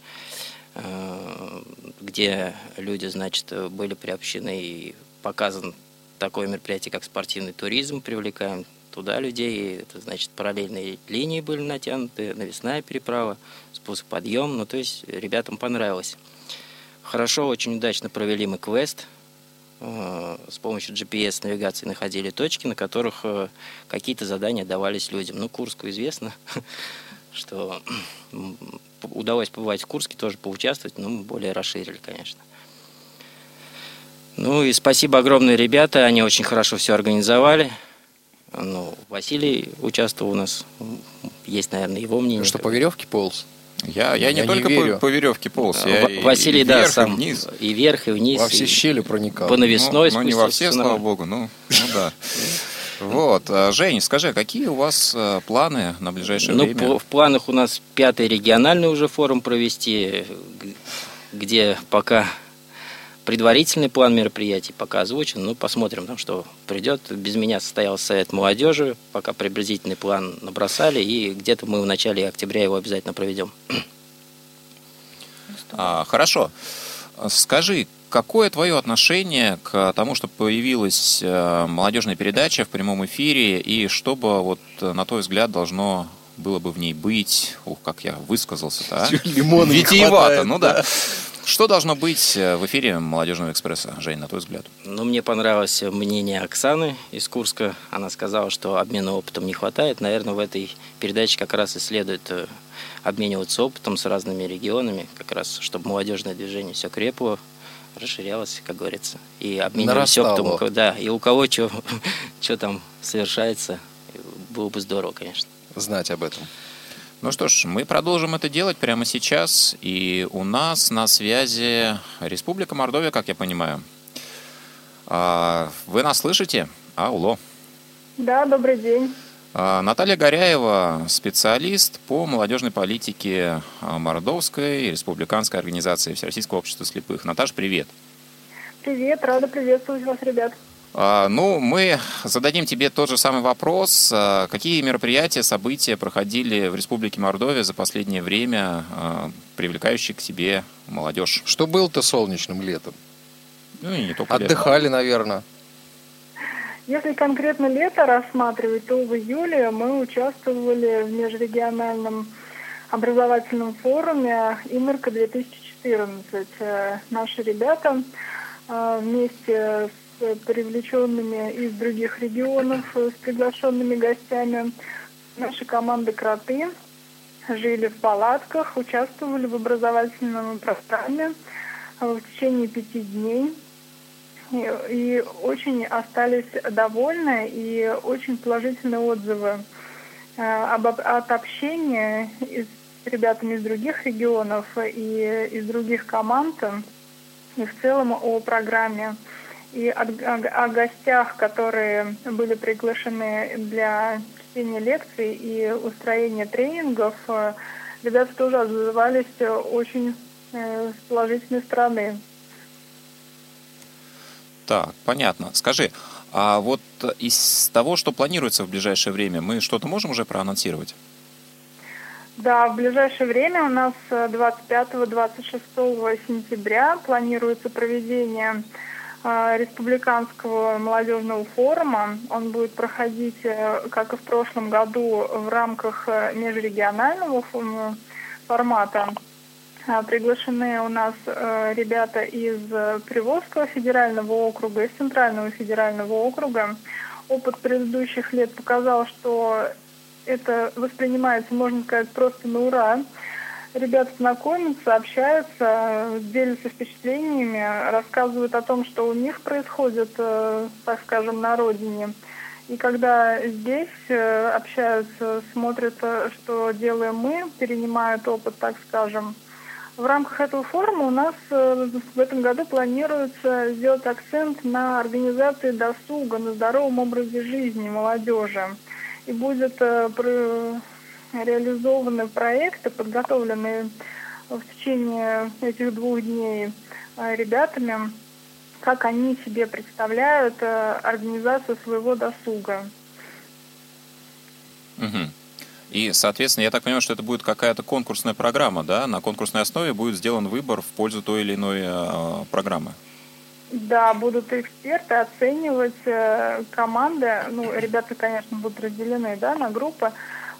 где люди, значит, были приобщены и показан такое мероприятие, как спортивный туризм, привлекаем туда людей, это значит параллельные линии были натянуты, навесная переправа, спуск подъем, ну то есть ребятам понравилось. Хорошо, очень удачно провели мы квест, Э, с помощью GPS-навигации находили точки, на которых э, какие-то задания давались людям. Ну, Курску известно, (laughs) что удалось побывать в Курске, тоже поучаствовать, но мы более расширили, конечно. Ну и спасибо огромное, ребята, они очень хорошо все организовали. Ну, Василий участвовал у нас, есть, наверное, его мнение. Что, по веревке полз? Я, я, Я не не только верю. по, по веревке полз, я Ва- и- Василий, и да, вверх, и сам вниз. и вверх, и вниз. Во все и щели проникал. по навесной ну, ну, не во все, слава богу, ну, ну да. (laughs) Вот, а, Жень, скажи, а какие у вас э, планы на ближайшее Ну, время? в планах у нас пятый региональный уже форум провести, где пока предварительный план мероприятий пока озвучен. Ну, посмотрим, там, что придет. Без меня состоялся совет молодежи, пока приблизительный план набросали, и где-то мы в начале октября его обязательно проведем. А, хорошо. Скажи, какое твое отношение к тому, что появилась э, молодежная передача в прямом эфире, и что бы, вот, э, на твой взгляд, должно было бы в ней быть? Ух, как я высказался-то, а? Лимона Витиевато, хватает, ну да. Что должно быть э, в эфире «Молодежного экспресса», Жень, на твой взгляд? Ну, мне понравилось мнение Оксаны из Курска. Она сказала, что обмена опытом не хватает. Наверное, в этой передаче как раз и следует обмениваться опытом с разными регионами, как раз, чтобы молодежное движение все крепло, расширялось, как говорится. И обменивались опытом. Да, и у кого что (laughs) там совершается, было бы здорово, конечно. Знать об этом. Ну что ж, мы продолжим это делать прямо сейчас. И у нас на связи Республика Мордовия, как я понимаю. А, вы нас слышите? Алло. Да, добрый день. А, Наталья Горяева, специалист по молодежной политике а, Мордовской республиканской организации Всероссийского общества слепых. Наташ, привет. Привет, рада приветствовать вас, ребят. А, ну, мы зададим тебе тот же самый вопрос. Какие мероприятия, события проходили в Республике Мордовия за последнее время, привлекающие к себе молодежь? Что было-то солнечным летом? Ну и не только Отдыхали, летом. наверное. Если конкретно лето рассматривать, то в июле мы участвовали в межрегиональном образовательном форуме «Имерка-2014». Э, наши ребята вместе с привлеченными из других регионов, с приглашенными гостями. Наши команды «Кроты» жили в палатках, участвовали в образовательном программе в течение пяти дней. И, очень остались довольны и очень положительные отзывы э, об, от общения с ребятами из других регионов и из других команд и в целом о программе и о, о, о гостях, которые были приглашены для чтения лекций и устроения тренингов, ребята тоже отзывались очень э, с положительной стороны. Так, понятно. Скажи, а вот из того, что планируется в ближайшее время, мы что-то можем уже проанонсировать? Да, в ближайшее время у нас 25-26 э, сентября планируется проведение а, республиканского молодежного форума. Он будет проходить, э, как и в прошлом году, в рамках э, межрегионального формата. А, приглашены у нас э, ребята из Приволжского федерального округа, из Центрального федерального округа. Опыт предыдущих лет показал, что это воспринимается, можно сказать, просто на ура ребята знакомятся, общаются, делятся впечатлениями, рассказывают о том, что у них происходит, э, так скажем, на родине. И когда здесь э, общаются, смотрят, э, что делаем мы, перенимают опыт, так скажем. В рамках этого форума у нас в этом году планируется сделать акцент на организации досуга, на здоровом образе жизни молодежи. И будет реализованы проекты, подготовленные в течение этих двух дней э, ребятами, как они себе представляют э, организацию своего досуга. Угу. И, соответственно, я так понимаю, что это будет какая-то конкурсная программа, да? На конкурсной основе будет сделан выбор в пользу той или иной э, программы. Да, будут эксперты оценивать э, команды. Ну, ребята, конечно, будут разделены да, на группы.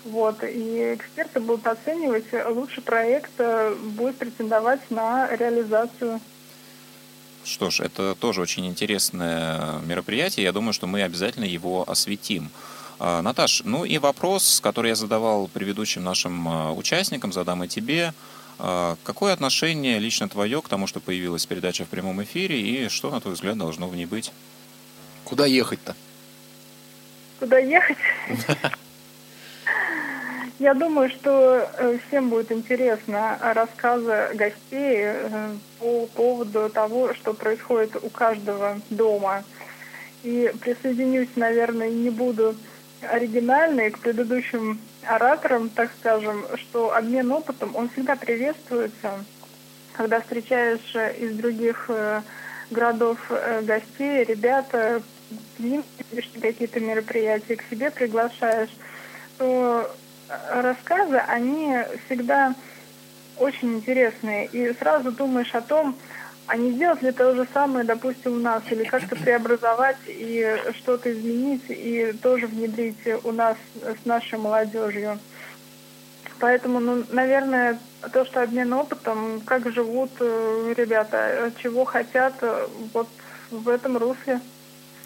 Вот, и эксперты будут оценивать, лучший проект э, будет претендовать на реализацию. Что ж, это тоже очень интересное мероприятие. Я думаю, что мы обязательно его осветим. А, Наташ, ну и вопрос, который я задавал предыдущим нашим а, участникам, задам и тебе. А, какое отношение лично твое к тому, что появилась передача в прямом эфире, и что, на твой взгляд, должно в ней быть? Куда ехать-то? Куда ехать? (laughs) Я думаю, что э, всем будет интересно рассказы гостей э, по поводу того, что происходит у каждого дома. И присоединюсь, наверное, не буду оригинальной к предыдущим ораторам, так скажем, что обмен опытом, он всегда приветствуется, когда встречаешь из других э, городов гостей, ребята, какие-то мероприятия к себе приглашаешь, то рассказы, они всегда очень интересные. И сразу думаешь о том, а не сделать ли то же самое, допустим, у нас, или как-то преобразовать и что-то изменить, и тоже внедрить у нас с нашей молодежью. Поэтому, ну, наверное, то, что обмен опытом, как живут э, ребята, чего хотят, э, вот в этом русле.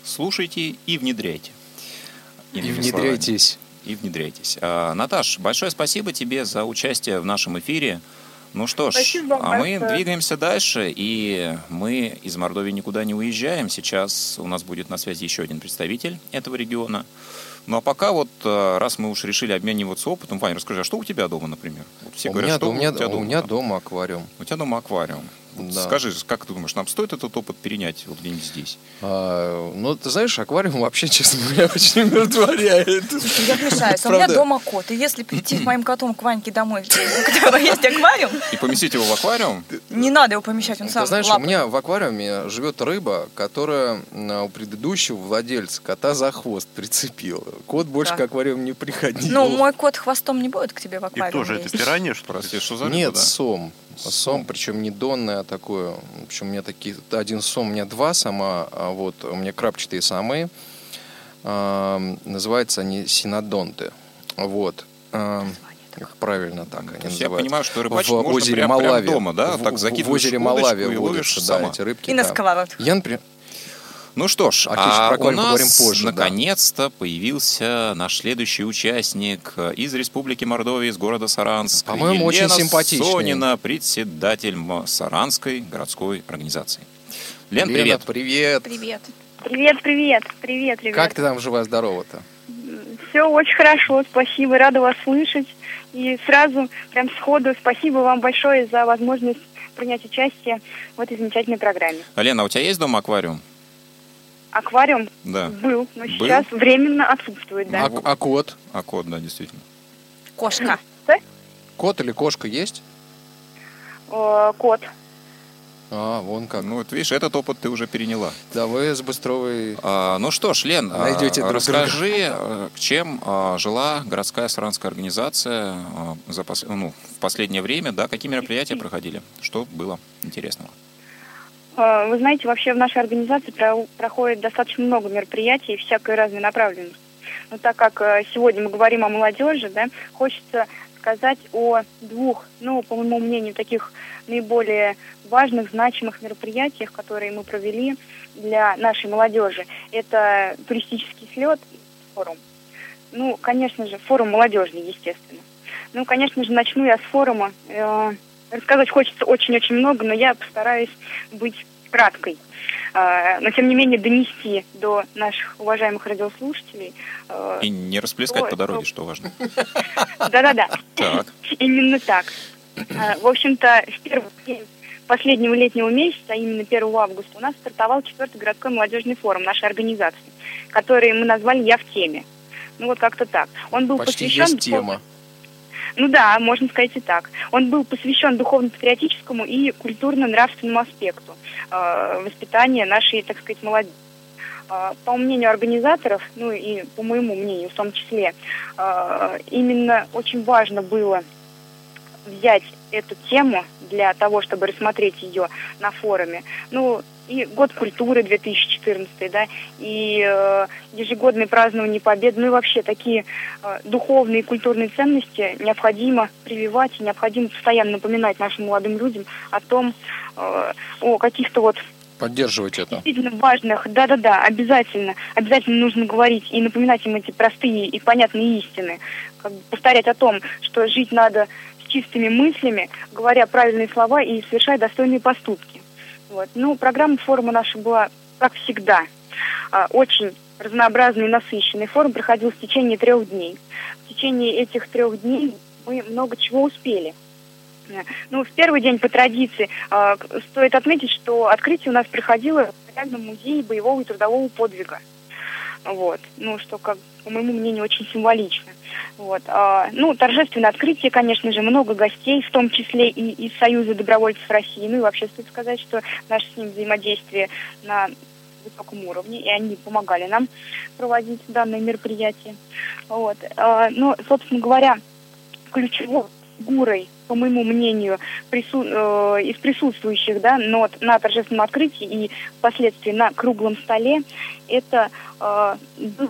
Слушайте и внедряйте. И внедряйтесь. словами. И внедряйтесь. А, Наташ, большое спасибо тебе за участие в нашем эфире. Ну что ж, Спасибо а мы двигаемся дальше, и мы из Мордовии никуда не уезжаем. Сейчас у нас будет на связи еще один представитель этого региона. Ну а пока вот, э, раз мы уж решили обмениваться опытом, Ваня, расскажи, а что у тебя дома, например? Вот все у, говорят, меня, что у, меня, тебя у дома? меня дома аквариум. У тебя дома аквариум. Вот Да. Скажи, как ты думаешь, нам стоит этот опыт перенять вот где-нибудь здесь? А, ну, ты знаешь, аквариум вообще, честно говоря, очень умиротворяет. Я вмешаюсь. У меня дома кот. И если прийти с моим котом к Ваньке домой, у которого есть аквариум, И поместить его в аквариум? не надо его помещать, он сам Ты знаешь, у меня в аквариуме живет рыба, которая у предыдущего владельца кота за хвост прицепила. Кот больше к аквариуму не приходил. Ну, мой кот хвостом не будет к тебе в И аквариум тоже это лезть. пиранья, что ли? Нет, да? Сом. Сом, причем не донное, а такое. В общем, у меня такие, один сом, у меня два сама, а вот у меня крапчатые самы. Ам, называются они синодонты. Вот. Как правильно так они есть я называются. понимаю, что рыбачить в можно озере прям- прям Малави. дома, да? В- Так в- закидываешь в озере Малави ловишь да, сама. эти рыбки. И на там. сковородке. Я, например, Ну что ж, а у аквариуме поговорим нас позже, да. наконец-то появился наш следующий участник из Республики Мордовия, из города Саранск. По-моему, очень симпатичный. Сонина, председатель Саранской городской организации. Лен, Лена, привет. привет. Привет. Привет, привет, привет, ребят. Как ты там жива-здорова-то? Все очень хорошо, спасибо, рада вас слышать. И сразу, прям сходу, спасибо вам большое за возможность принять участие в этой замечательной программе. Лена, а у тебя есть дома аквариум? Аквариум Да. был, но Был? сейчас временно отсутствует, да. А, а кот? А кот, да, действительно. Кошка. Кот или кошка есть? Э, кот. А, вон как. Ну, вот видишь, этот опыт ты уже переняла. Да вы с Быстровой... А, ну что ж, Лен, а, Найдете друг расскажи, а, чем а, жила городская саранская организация а, за пос- ну, в последнее время, да, какие мероприятия проходили, что было интересного? Э, Вы знаете, вообще в нашей организации про- проходит достаточно много мероприятий всякой разной направленности. Но так как э, сегодня мы говорим о молодежи, да, хочется сказать о двух, ну, по моему мнению, таких наиболее важных, значимых мероприятиях, которые мы провели для нашей молодежи. Это туристический слет и форум. Ну, конечно же, форум молодежный, естественно. Ну, конечно же, начну я с форума. Рассказать хочется очень-очень много, но я постараюсь быть краткой. Э, Но, тем не менее, донести до наших уважаемых радиослушателей. э, И не расплескать Ой, по дороге, ну. что важно. (laughs) Да-да-да. (laughs) Именно так. А, В общем-то, в первый день последнего летнего месяца, а именно 1 августа, у нас стартовал четвертый городской молодежный форум нашей организации, который мы назвали «Я в теме». Ну вот как-то так. Он был Почти посвящен... есть тема. Ну да, можно сказать и так. Он был посвящен духовно-патриотическому и культурно-нравственному аспекту э, воспитания нашей, так сказать, молодежи. Э, По мнению организаторов, ну и по моему мнению в том числе, э, именно очень важно было взять эту тему для того, чтобы рассмотреть ее на форуме. Ну, и год культуры 2014, да, и э, ежегодное празднование Победы, ну и вообще такие э, духовные и культурные ценности необходимо прививать и необходимо постоянно напоминать нашим молодым людям о том, э, о каких-то вот Поддерживать это. действительно важных, да-да-да, обязательно, обязательно нужно говорить и напоминать им эти простые и понятные истины, как бы повторять о том, что жить надо с чистыми мыслями, говоря правильные слова и совершая достойные поступки. Вот. Ну, программа форума наша была, как всегда, а, очень разнообразный и насыщенный. Форум проходил в течение трех дней. В течение этих трех дней мы много чего успели. Ну, в первый день по традиции э, стоит отметить, что открытие у нас проходило в Мемориальном музее боевого и трудового подвига. Вот. Ну, что, как, по моему мнению, очень символично. Вот. А, ну, торжественное открытие, конечно же, много гостей, в том числе и из Союза добровольцев России. Ну и вообще стоит сказать, что наше с ним взаимодействие на высоком уровне, и они помогали нам проводить данное мероприятие. Вот. А, ну, собственно говоря, ключевой фигурой, по моему мнению, прису- э, из присутствующих да, но на торжественном открытии и впоследствии на круглом столе, это э, был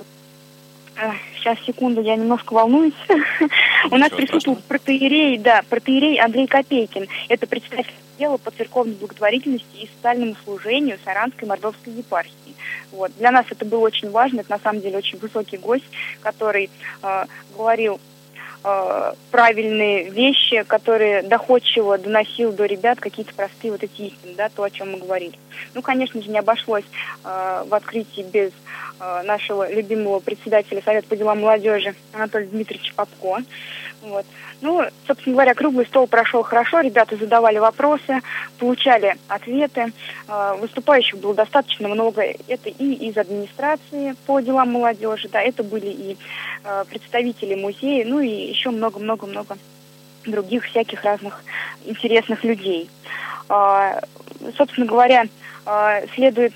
Сейчас, секунду, я немножко волнуюсь. (laughs) У нас присутствовал протеерей, да, протеерей Андрей Копейкин. Это представитель дела по церковной благотворительности и социальному служению Саранской Мордовской епархии. Вот. Для нас это было очень важно, это на самом деле очень высокий гость, который э, говорил э, правильные вещи, которые доходчиво доносил до ребят какие-то простые вот эти истины, да, то, о чем мы говорили. Ну, конечно же, не обошлось э, в открытии без э, нашего любимого председателя Совета по делам молодежи Анатолия Дмитриевича Попко. Вот. Ну, собственно говоря, круглый стол прошел хорошо, ребята задавали вопросы, получали ответы. Э, выступающих было достаточно много. Это и из администрации по делам молодежи, да, это были и э, представители музея, ну и еще много-много-много других всяких разных интересных людей. Э, собственно говоря, следует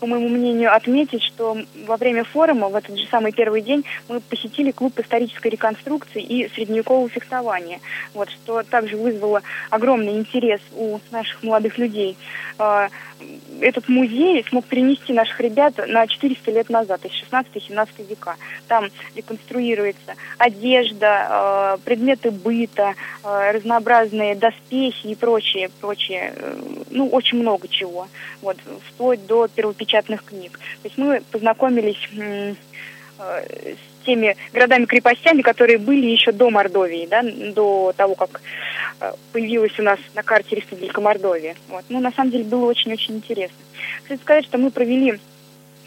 по моему мнению, отметить, что во время форума, в этот же самый первый день, мы посетили клуб исторической реконструкции и средневекового фехтования, вот, что также вызвало огромный интерес у наших молодых людей. А, этот музей смог перенести наших ребят на 400 лет назад, из 16-17 века. Там реконструируется одежда, а, предметы быта, а, разнообразные доспехи и прочее, прочее, э, ну, очень много чего, вот, вплоть до первопечатных печатных книг. То есть мы познакомились э, с теми городами-крепостями, которые были еще до Мордовии, да, до того, как э, появилась у нас на карте Республика Мордовия. Вот. Ну, на самом деле, было очень-очень интересно. Кстати сказать, что мы провели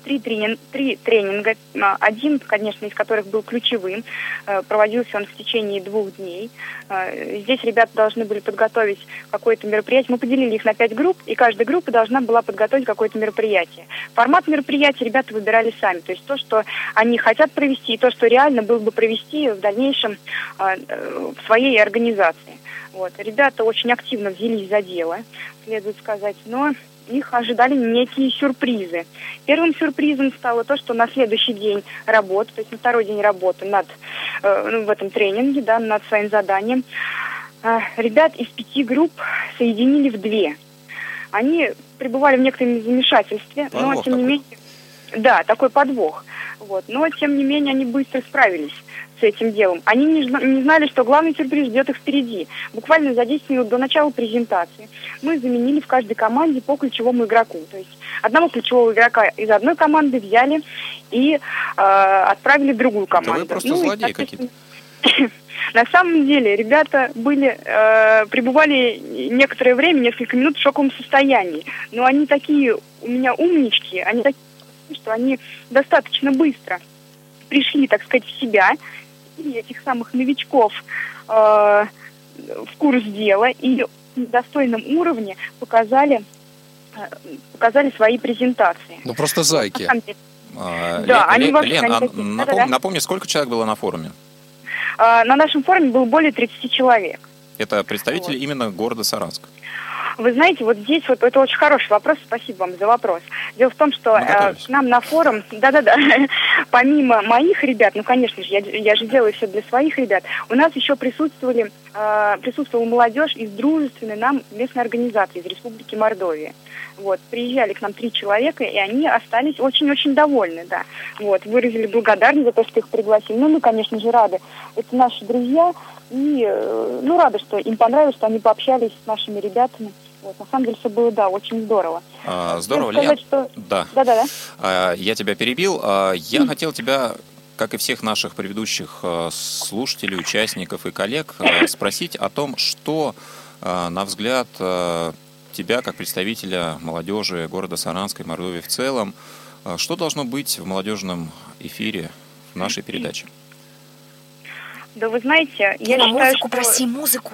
три, тренинг, три тренинга, а, один, конечно, из которых был ключевым. Э, проводился он в течение двух дней. Э, здесь ребята должны были подготовить какое-то мероприятие. Мы поделили их на пять групп, и каждая группа должна была подготовить какое-то мероприятие. Формат мероприятия ребята выбирали сами. То есть то, что они хотят провести, и то, что реально было бы провести в дальнейшем э, в своей организации. Вот. Ребята очень активно взялись за дело, следует сказать, но их ожидали некие сюрпризы. Первым сюрпризом стало то, что на следующий день работы, то есть на второй день работы над, э, ну, в этом тренинге, да, над своим заданием, э, ребят из пяти групп соединили в две. Они пребывали в некотором замешательстве, подвох но тем такой. не менее... Да, такой подвох. Вот. Но, тем не менее, они быстро справились с этим делом. Они не, не знали, что главный сюрприз ждет их впереди. Буквально за 10 минут до начала презентации мы заменили в каждой команде по ключевому игроку. То есть одного ключевого игрока из одной команды взяли и э, отправили в другую команду. Да вы просто ну, злодеи какие-то. (laughs) На самом деле ребята были, э, пребывали некоторое время, несколько минут в шоковом состоянии. Но они такие у меня умнички, они такие, что они достаточно быстро пришли, так сказать, в себя этих самых новичков э, в курс дела и на достойном уровне показали, э, показали свои презентации. Ну просто зайки. А, да, Лен, они Лен, вообще... Лен, а напом... да, да. напомни, сколько человек было на форуме? А, на нашем форуме было более 30 человек. Это представители вот. именно города Саранск. Вы знаете, вот здесь вот это очень хороший вопрос, спасибо вам за вопрос. Дело в том, что э, к нам на форум, да-да-да, (laughs) помимо моих ребят, ну, конечно же, я, я же делаю все для своих ребят, у нас еще присутствовали, э, присутствовала молодежь из дружественной нам местной организации, из Республики Мордовия. Вот, приезжали к нам три человека, и они остались очень-очень довольны, да. Вот, выразили благодарность за то, что их пригласили. Ну, мы, конечно же, рады. Это наши друзья, и, э, ну, рады, что им понравилось, что они пообщались с нашими ребятами. Вот, на самом деле все было, да, очень здорово. А, здорово, Лен. Что... Да. Да, да, да. А, я тебя перебил. А, я хотел тебя как и всех наших предыдущих а, слушателей, участников и коллег, а, (laughs) спросить о том, что, на взгляд тебя, как представителя молодежи города Саранска и Мордовии в целом, что должно быть в молодежном эфире в нашей передаче? Да вы знаете, я считаю, музыку, что... проси, музыку.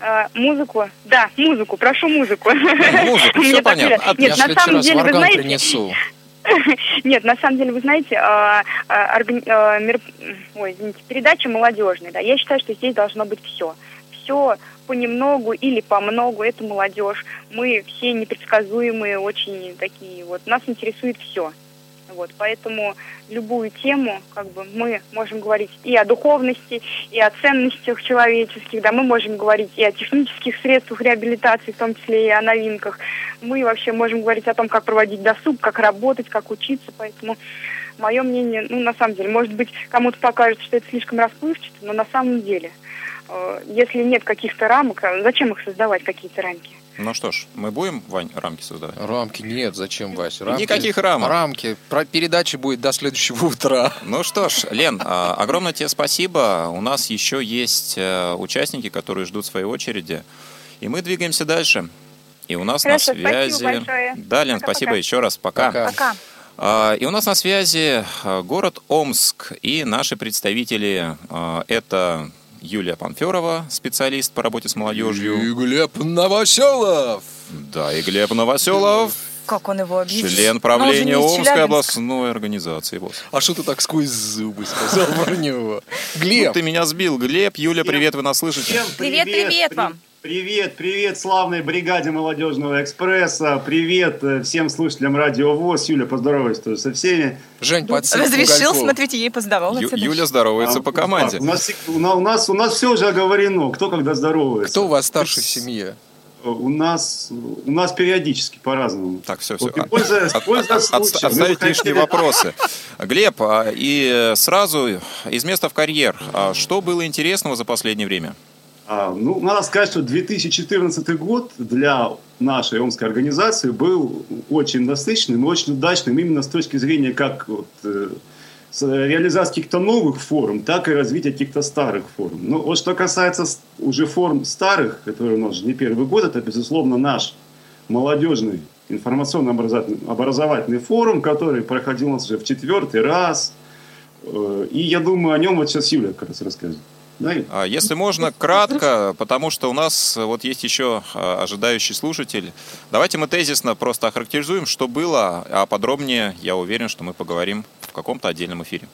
Э, музыку, да, музыку, прошу музыку. Музыку, (laughs) все понятно. Нет, на самом деле, вы знаете... принесу. (laughs) Нет, на самом деле, вы знаете, а, а, а, мер... Ой, извините, передача молодежная, да, я считаю, что здесь должно быть все. Все понемногу или по многу, это молодежь. Мы все непредсказуемые, очень такие вот. Нас интересует все. Вот, поэтому любую тему как бы, мы можем говорить и о духовности, и о ценностях человеческих, да, мы можем говорить и о технических средствах реабилитации, в том числе и о новинках. Мы вообще можем говорить о том, как проводить досуг, как работать, как учиться, поэтому мое мнение, ну, на самом деле, может быть, кому-то покажется, что это слишком расплывчато, но на самом деле, э, если нет каких-то рамок, а зачем их создавать, какие-то рамки? Ну что ж, мы будем, Вань, рамки создавать? Рамки нет, зачем, Вася? Рамки, Никаких рамок. Рамки. Про передачи будет до следующего утра. Ну что ж, Лен, а, огромное тебе спасибо. У нас еще есть э, участники, которые ждут своей очереди. И мы двигаемся дальше. И у нас Хорошо, на связи... спасибо большое. Да, Лен, спасибо еще раз. Пока. Пока. Пока. А, И у нас на связи а, город Омск и наши представители. а, Это Юлия Панферова, специалист по работе с молодежью. И Глеб Новоселов. Да, и Глеб Новоселов, Как он его обидел. член правления Омской областной организации ВОЗ. А что ты так сквозь зубы сказал про него? Ну, Глеб, ты меня сбил. Глеб, Юля, привет, вы нас слышите? Привет, привет при- вам. Привет, привет славной бригаде молодежного экспресса. Привет э, всем слушателям радио ВОЗ. Юля, поздоровайся тоже со всеми. Жень, подсыпь Разрешил, угольков. смотрите, ей поздороваться. Ю- Юля здоровается А, по команде. У нас, у нас, у нас, у нас все уже оговорено. Кто когда здоровается. Кто у вас старший в семье? У нас, у нас периодически по-разному. Так, все, все. Вот пользуясь- пользуясь случаем, мы Отставить бы лишние хотели- вопросы. Глеб, а, и сразу из места в карьер. А Что было интересного за последнее время? А, ну, надо сказать, что 2014 год для нашей омской организации был очень насыщенным и очень удачным именно с точки зрения как вот, э, с- реализации каких-то новых форм, так и развития каких-то старых форм. Ну, вот что касается уже форм старых, которые у нас же не первый год, это, безусловно, наш молодежный информационно-образовательный образовательный форум, который проходил у нас уже в четвертый раз. Э, И я думаю, о нем вот сейчас Юля как раз расскажет. А, Если можно, кратко, потому что у нас э, вот есть еще а, ожидающий слушатель. Давайте мы тезисно просто охарактеризуем, что было, а подробнее, я уверен, что мы поговорим в каком-то отдельном эфире.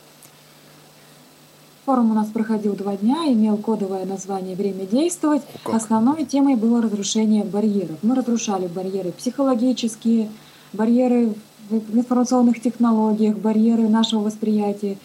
Форум у нас проходил два дня, имел кодовое название «Время действовать». как. Основной темой было разрушение барьеров. Мы разрушали барьеры психологические, барьеры в информационных технологиях, барьеры нашего восприятия,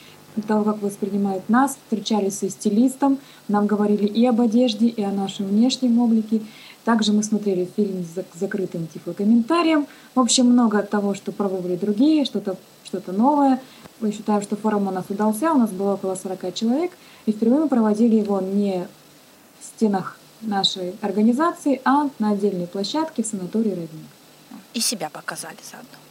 того, как воспринимают нас. Встречались со стилистом, нам говорили и об одежде, и о нашем внешнем облике. Также мы смотрели фильм с зак- закрытым тифлокомментарием. В общем, много от того, что пробовали другие, что-то что новое. Мы считаем, что форум у нас удался, у нас было около 40 человек, и впервые мы проводили его не в стенах нашей организации, а на отдельной площадке в санатории «Родник». И себя показали заодно.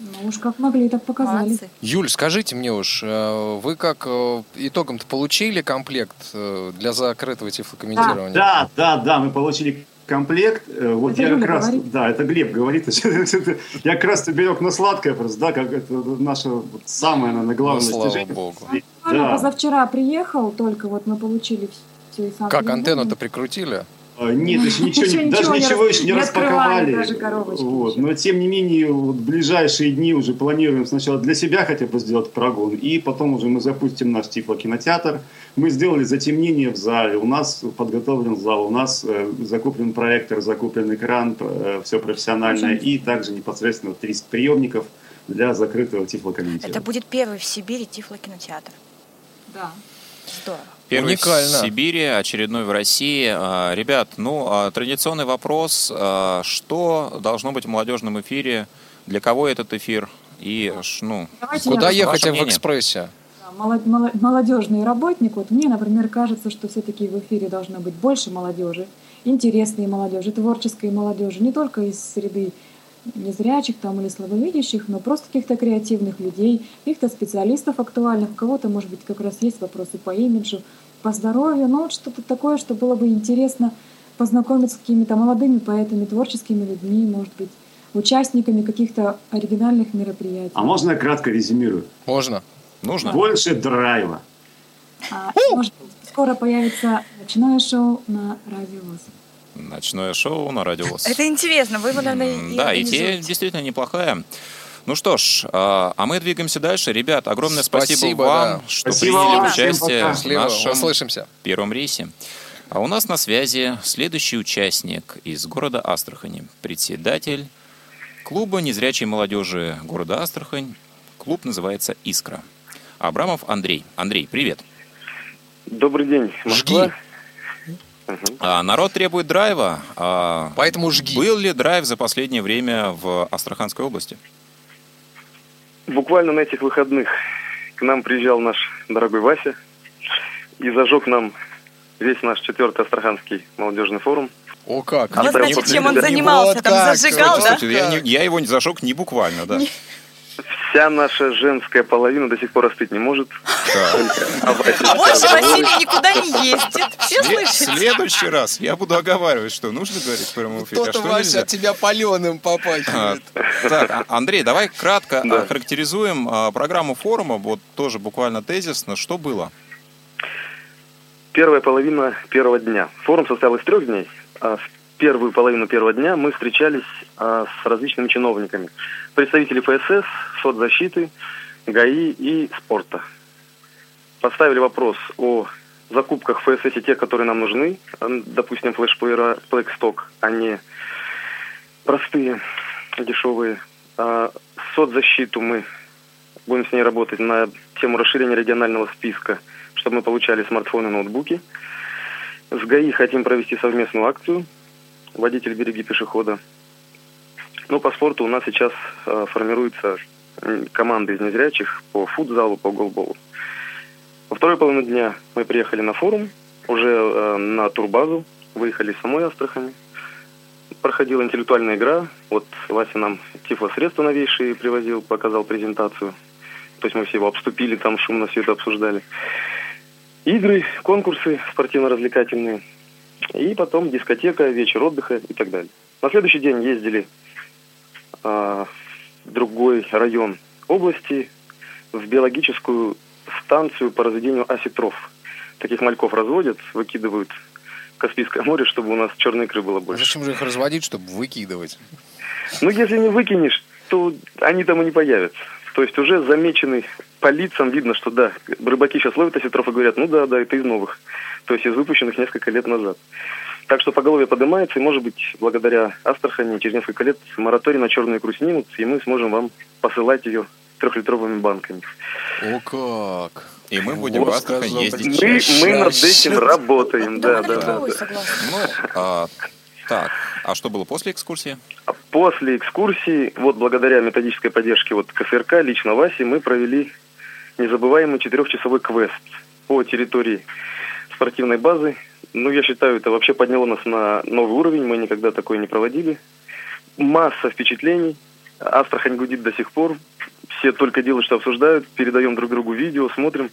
Ну уж как могли, так показали. Молодцы. Юль, скажите мне уж, э, вы как э, итогом-то получили комплект э, для закрытого тифлокомментирования? Да, да, да, мы получили комплект. Вот Это я Юля как раз, говорит. да, это Глеб говорит. (laughs) Я как раз берег на сладкое просто, да, как это наше вот самое, наверное, главное Ну, слава достижение. богу. Буквально Да. позавчера приехал, только вот мы получили все и сам Как антенну-то прикрутили? А, Нет, еще ничего, Еще не- даже ничего не еще не распаковали. даже Вот. еще. Но тем не менее, вот в ближайшие дни уже планируем сначала для себя хотя бы сделать прогон, и потом уже мы запустим наш тифлокинотеатр. Мы сделали затемнение в зале, у нас подготовлен зал, у нас э, закуплен проектор, закуплен экран, все профессиональное, и также непосредственно 30 приемников для закрытого тифлокомментирования. Это будет первый в Сибири тифлокинотеатр. Да. Здорово. Первый Уникально. в Сибири, очередной в России. А, Ребят, ну, а, традиционный вопрос. а, Что должно быть в молодежном эфире? Для кого этот эфир? И, ш- ну, Давайте Куда я ехать в экспрессе? Молодежный работник, вот мне, например, кажется, что все-таки в эфире должно быть больше молодежи, интересной молодежи, творческой молодежи, не только из среды незрячих там или слабовидящих, но просто каких-то креативных людей, каких-то специалистов актуальных, у кого-то, может быть, как раз есть вопросы по имиджу, по здоровью, ну вот что-то такое, что было бы интересно познакомиться с какими-то молодыми поэтами, творческими людьми, может быть, участниками каких-то оригинальных мероприятий. А можно я кратко резюмирую? Можно? нужно? Больше драйва. А, может быть, скоро появится ночное шоу на Радио ВОЗ. Ночное шоу на радио. Это интересно, вы, его, наверное, и Да, идея действительно неплохая. Ну что ж, а а мы двигаемся дальше. Ребят, огромное спасибо, Спасибо, вам, да. что Спасибо приняли вам, участие пока. в нашем услышимся. первом рейсе. А у нас на связи следующий участник из города Астрахани, председатель клуба незрячей молодежи города Астрахань Клуб называется «Искра». Абрамов Андрей. Андрей, привет. Добрый день, Москва. А, народ требует драйва. А, Поэтому жги. Был ли драйв за последнее время в Астраханской области? Буквально на этих выходных к нам приезжал наш дорогой Вася и зажег нам весь наш четвертый Астраханский молодежный форум. О как! Вот, значит, чем он занимался, там зажигал, да? Слушайте, я, не- я его не зажег не буквально, да. Вся наша женская половина до сих пор остыть не может. А Вася- А больше Василий никуда не ездит. Все В следующий раз я буду оговаривать, что нужно говорить в прямом эфире, а Кто-то, что Вася, от тебя паленым А, попахивает. Так, а- Андрей, давай кратко а, программу форума, вот тоже буквально тезисно, что было. Первая половина первого дня. Форум состоял из трех дней. А в первую половину первого дня мы встречались а, с различными чиновниками. Представители ФСС, соцзащиты, ГАИ и спорта. Поставили вопрос о закупках ФСС те, которые нам нужны. М, Допустим, флешплеера Blackstock, а не простые, дешевые. А соцзащиту мы будем с ней работать на тему расширения регионального списка, чтобы мы получали смартфоны и ноутбуки. С ГАИ хотим провести совместную акцию «Водитель береги пешехода». Ну, по спорту у нас сейчас э, формируется команда из незрячих по футзалу, по голболу. Во второй половину дня мы приехали на форум, уже э, на турбазу, выехали из самой Астрахани. Проходила интеллектуальная игра. Вот Вася нам тифлосредства новейшие привозил, показал презентацию. То есть мы все его обступили, там шумно все это обсуждали. Игры, конкурсы спортивно-развлекательные. И потом дискотека, вечер отдыха и так далее. На следующий день ездили а, в другой район области, в биологическую станцию по разведению осетров. Таких мальков разводят, выкидывают в Каспийское море, чтобы у нас черной икры было А больше. Зачем же их разводить, чтобы выкидывать? Ну, если не выкинешь, то они там и не появятся. То есть уже замечены по лицам, видно, что да, рыбаки сейчас ловят осетров и говорят, ну да, да, это из новых. То есть из выпущенных несколько лет назад. Так что поголовье поднимается, и, может быть, благодаря Астрахани через несколько лет мораторий на черную икру снимут, и мы сможем вам посылать ее трехлитровыми банками. О как! И мы будем Вот в Астрахань сказал, ездить Мы, чаще. мы над этим работаем, да, да, да. да. Ну, а, так, а что было после экскурсии? После экскурсии, вот благодаря методической поддержке вот КСРК, лично Васи, мы провели незабываемый четырехчасовой квест по территории спортивной базы. Ну, я считаю, это вообще подняло нас на новый уровень, мы никогда такое не проводили. Масса впечатлений, Астрахань гудит до сих пор, все только делают, что обсуждают, передаем друг другу видео, смотрим.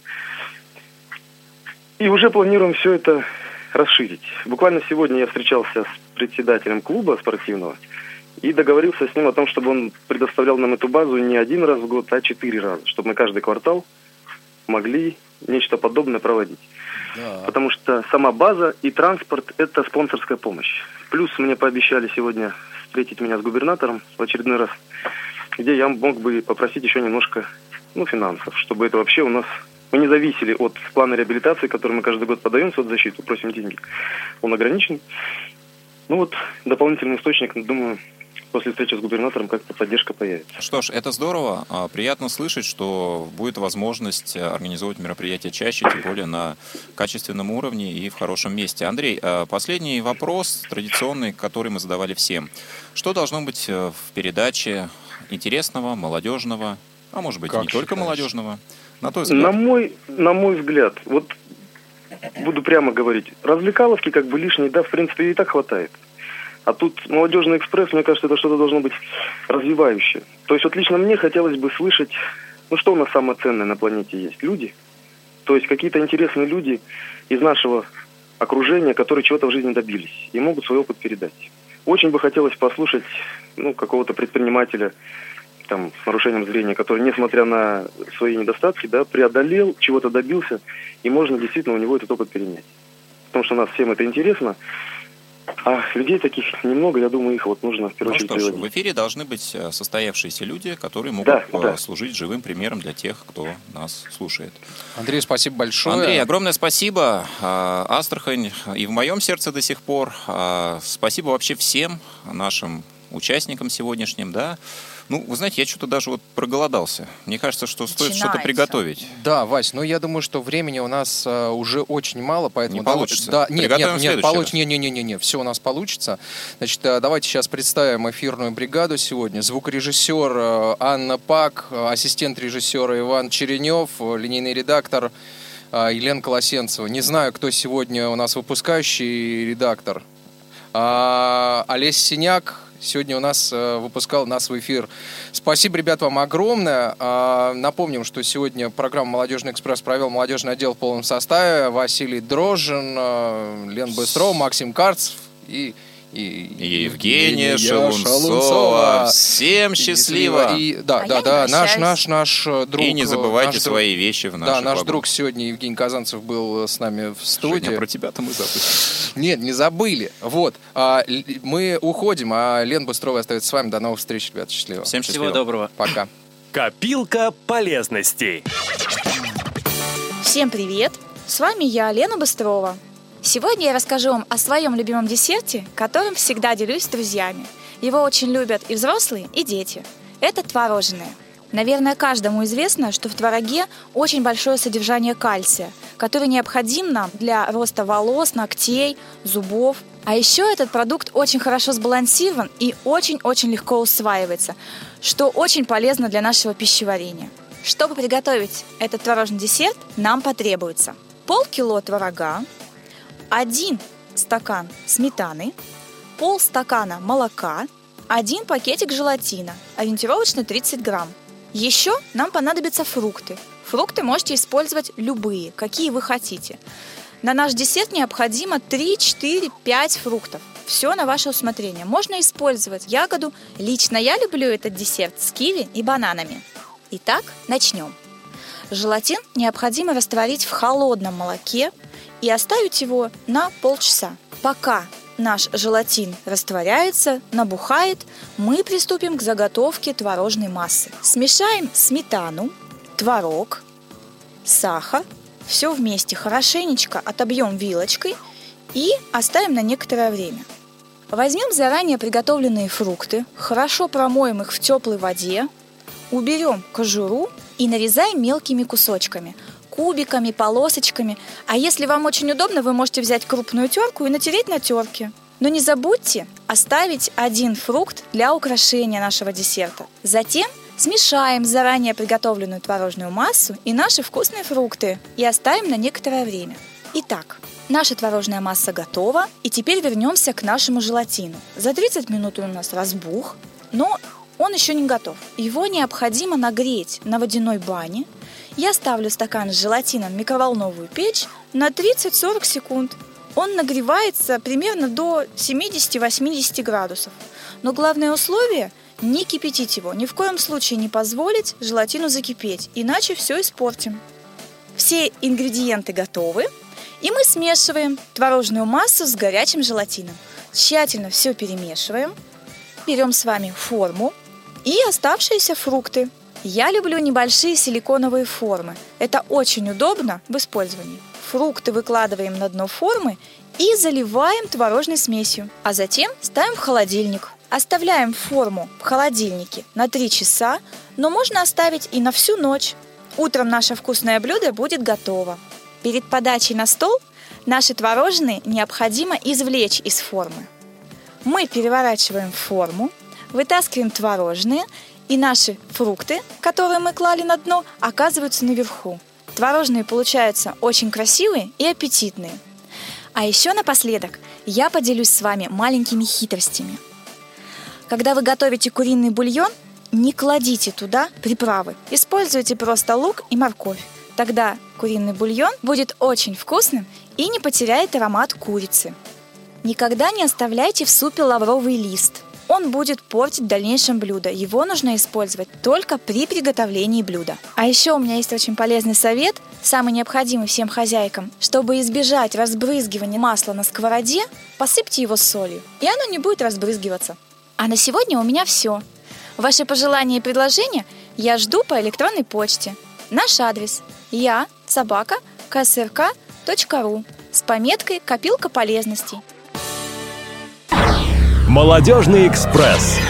И уже планируем все это расширить. Буквально сегодня я встречался с председателем клуба спортивного и договорился с ним о том, чтобы он предоставлял нам эту базу не один раз в год, а четыре раза, чтобы мы каждый квартал могли нечто подобное проводить. Потому что сама база и транспорт – это спонсорская помощь. Плюс мне пообещали сегодня встретить меня с губернатором в очередной раз, где я мог бы попросить еще немножко ну, финансов, чтобы это вообще у нас мы не зависели от плана реабилитации, который мы каждый год подаем в соцзащиту, просим деньги. Он ограничен. Ну вот, дополнительный источник, думаю, после встречи с губернатором как-то поддержка появится. Что ж, это здорово. А, Приятно слышать, что будет возможность организовывать мероприятия чаще, тем более на качественном уровне и в хорошем месте. Андрей, а, последний вопрос, традиционный, который мы задавали всем. Что должно быть э, в передаче интересного, молодежного, а может быть и Как не только считаешь? молодежного? На твой На взгляд. мой, на мой взгляд, вот буду прямо говорить, развлекаловки как бы лишние, да, в принципе, и так хватает. А тут молодежный экспресс, мне кажется, это что-то должно быть развивающее. То есть вот лично мне хотелось бы слышать, ну что у нас самое ценное на планете есть? Люди. То есть какие-то интересные люди из нашего окружения, которые чего-то в жизни добились и могут свой опыт передать. Очень бы хотелось послушать ну, какого-то предпринимателя, там, с нарушением зрения, который, несмотря на свои недостатки, да, преодолел, чего-то добился, и можно действительно у него этот опыт перенять. Потому что нас всем это интересно, а людей таких немного, я думаю, их вот нужно в первую Ну очередь что ж, в эфире должны быть э, состоявшиеся люди, которые могут Да, э, да. служить живым примером для тех, кто нас слушает. Андрей, спасибо большое. Андрей, огромное спасибо. А, Астрахань и в моем сердце до сих пор. А, Спасибо вообще всем нашим участникам сегодняшним, да. Ну, вы знаете, я что-то даже вот проголодался. Мне кажется, что стоит что-то приготовить. Да, Вась, но я думаю, что времени у нас а, уже очень мало, поэтому... Не получится. Да, нет, нет, нет, получ- не, не, не, не, не, все у нас получится. Значит, а, давайте сейчас представим эфирную бригаду сегодня. Звукорежиссер а, Анна Пак, ассистент режиссера Иван Черенев, линейный редактор а, Елена Колосенцева. Не знаю, кто сегодня у нас выпускающий редактор. А, Олесь Синяк сегодня у нас э, выпускал нас в эфир. Спасибо, ребят, вам огромное. А, напомним, что сегодня программу «Молодежный экспресс» провел молодежный отдел в полном составе. Василий Дрожжин, э, Лен Быстров, Максим Карцев и... И, И Евгения Евгения Шалунцова. Всем счастливо! И, да, А да, да, наш, наш, наш э, друг. И не э, забывайте друг- свои вещи в Да, наших наш вагонах. друг сегодня, Евгений Казанцев, был с нами в студии. Женя, про тебя-то мы забыли. Нет, не забыли. Вот. А, мы уходим, а Лен Быстрова остается с вами. До новых встреч, ребята. Счастливо. Всем Всего счастливо. доброго. Пока. Копилка полезностей. Всем привет! С вами я, Лена Быстрова. Сегодня я расскажу вам о своем любимом десерте, которым всегда делюсь с друзьями. Его очень любят и взрослые, и дети. Это творожное. Наверное, каждому известно, что в твороге очень большое содержание кальция, который необходим нам для роста волос, ногтей, зубов. А еще этот продукт очень хорошо сбалансирован и очень-очень легко усваивается, что очень полезно для нашего пищеварения. Чтобы приготовить этот творожный десерт, нам потребуется полкило творога, один стакан сметаны, полстакана молока, один пакетик желатина, ориентировочно 30 грамм. Еще нам понадобятся фрукты. Фрукты можете использовать любые, какие вы хотите. На наш десерт необходимо 3, 4, 5 фруктов. Все на ваше усмотрение. Можно использовать ягоду. Лично я люблю этот десерт с киви и бананами. Итак, начнем. Желатин необходимо растворить в холодном молоке и оставить его на полчаса. Пока наш желатин растворяется, набухает, мы приступим к заготовке творожной массы. Смешаем сметану, творог, сахар, все вместе хорошенечко отобьем вилочкой и оставим на некоторое время. Возьмем заранее приготовленные фрукты, хорошо промоем их в теплой воде, уберем кожуру и нарезаем мелкими кусочками, кубиками, полосочками. А если вам очень удобно, вы можете взять крупную терку и натереть на терке. Но не забудьте оставить один фрукт для украшения нашего десерта. Затем смешаем заранее приготовленную творожную массу и наши вкусные фрукты и оставим на некоторое время. Итак, наша творожная масса готова, и теперь вернемся к нашему желатину. За 30 минут он у нас разбух, но он еще не готов. Его необходимо нагреть на водяной бане. Я ставлю стакан с желатином в микроволновую печь на 30-40 секунд. Он нагревается примерно до 70-80 градусов. Но главное условие – не кипятить его. Ни в коем случае не позволить желатину закипеть, иначе все испортим. Все ингредиенты готовы, и мы смешиваем творожную массу с горячим желатином. Тщательно все перемешиваем. Берем с вами форму и оставшиеся фрукты. Я люблю небольшие силиконовые формы. Это очень удобно в использовании. Фрукты выкладываем на дно формы и заливаем творожной смесью, а затем ставим в холодильник. Оставляем форму в холодильнике на 3 часа, но можно оставить и на всю ночь. Утром наше вкусное блюдо будет готово. Перед подачей на стол наши творожные необходимо извлечь из формы. Мы переворачиваем форму, вытаскиваем творожные, и наши фрукты, которые мы клали на дно, оказываются наверху. Творожные получаются очень красивые и аппетитные. А еще напоследок я поделюсь с вами маленькими хитростями. Когда вы готовите куриный бульон, не кладите туда приправы. Используйте просто лук и морковь. Тогда куриный бульон будет очень вкусным и не потеряет аромат курицы. Никогда не оставляйте в супе лавровый лист. Он будет портить в дальнейшем блюдо. Его нужно использовать только при приготовлении блюда. А еще у меня есть очень полезный совет, самый необходимый всем хозяйкам. Чтобы избежать разбрызгивания масла на сковороде, посыпьте его солью, и оно не будет разбрызгиваться. А на сегодня у меня все. Ваши пожелания и предложения я жду по электронной почте. Наш адрес я собака ksrk.ru с пометкой «Копилка полезностей». Молодежный экспресс.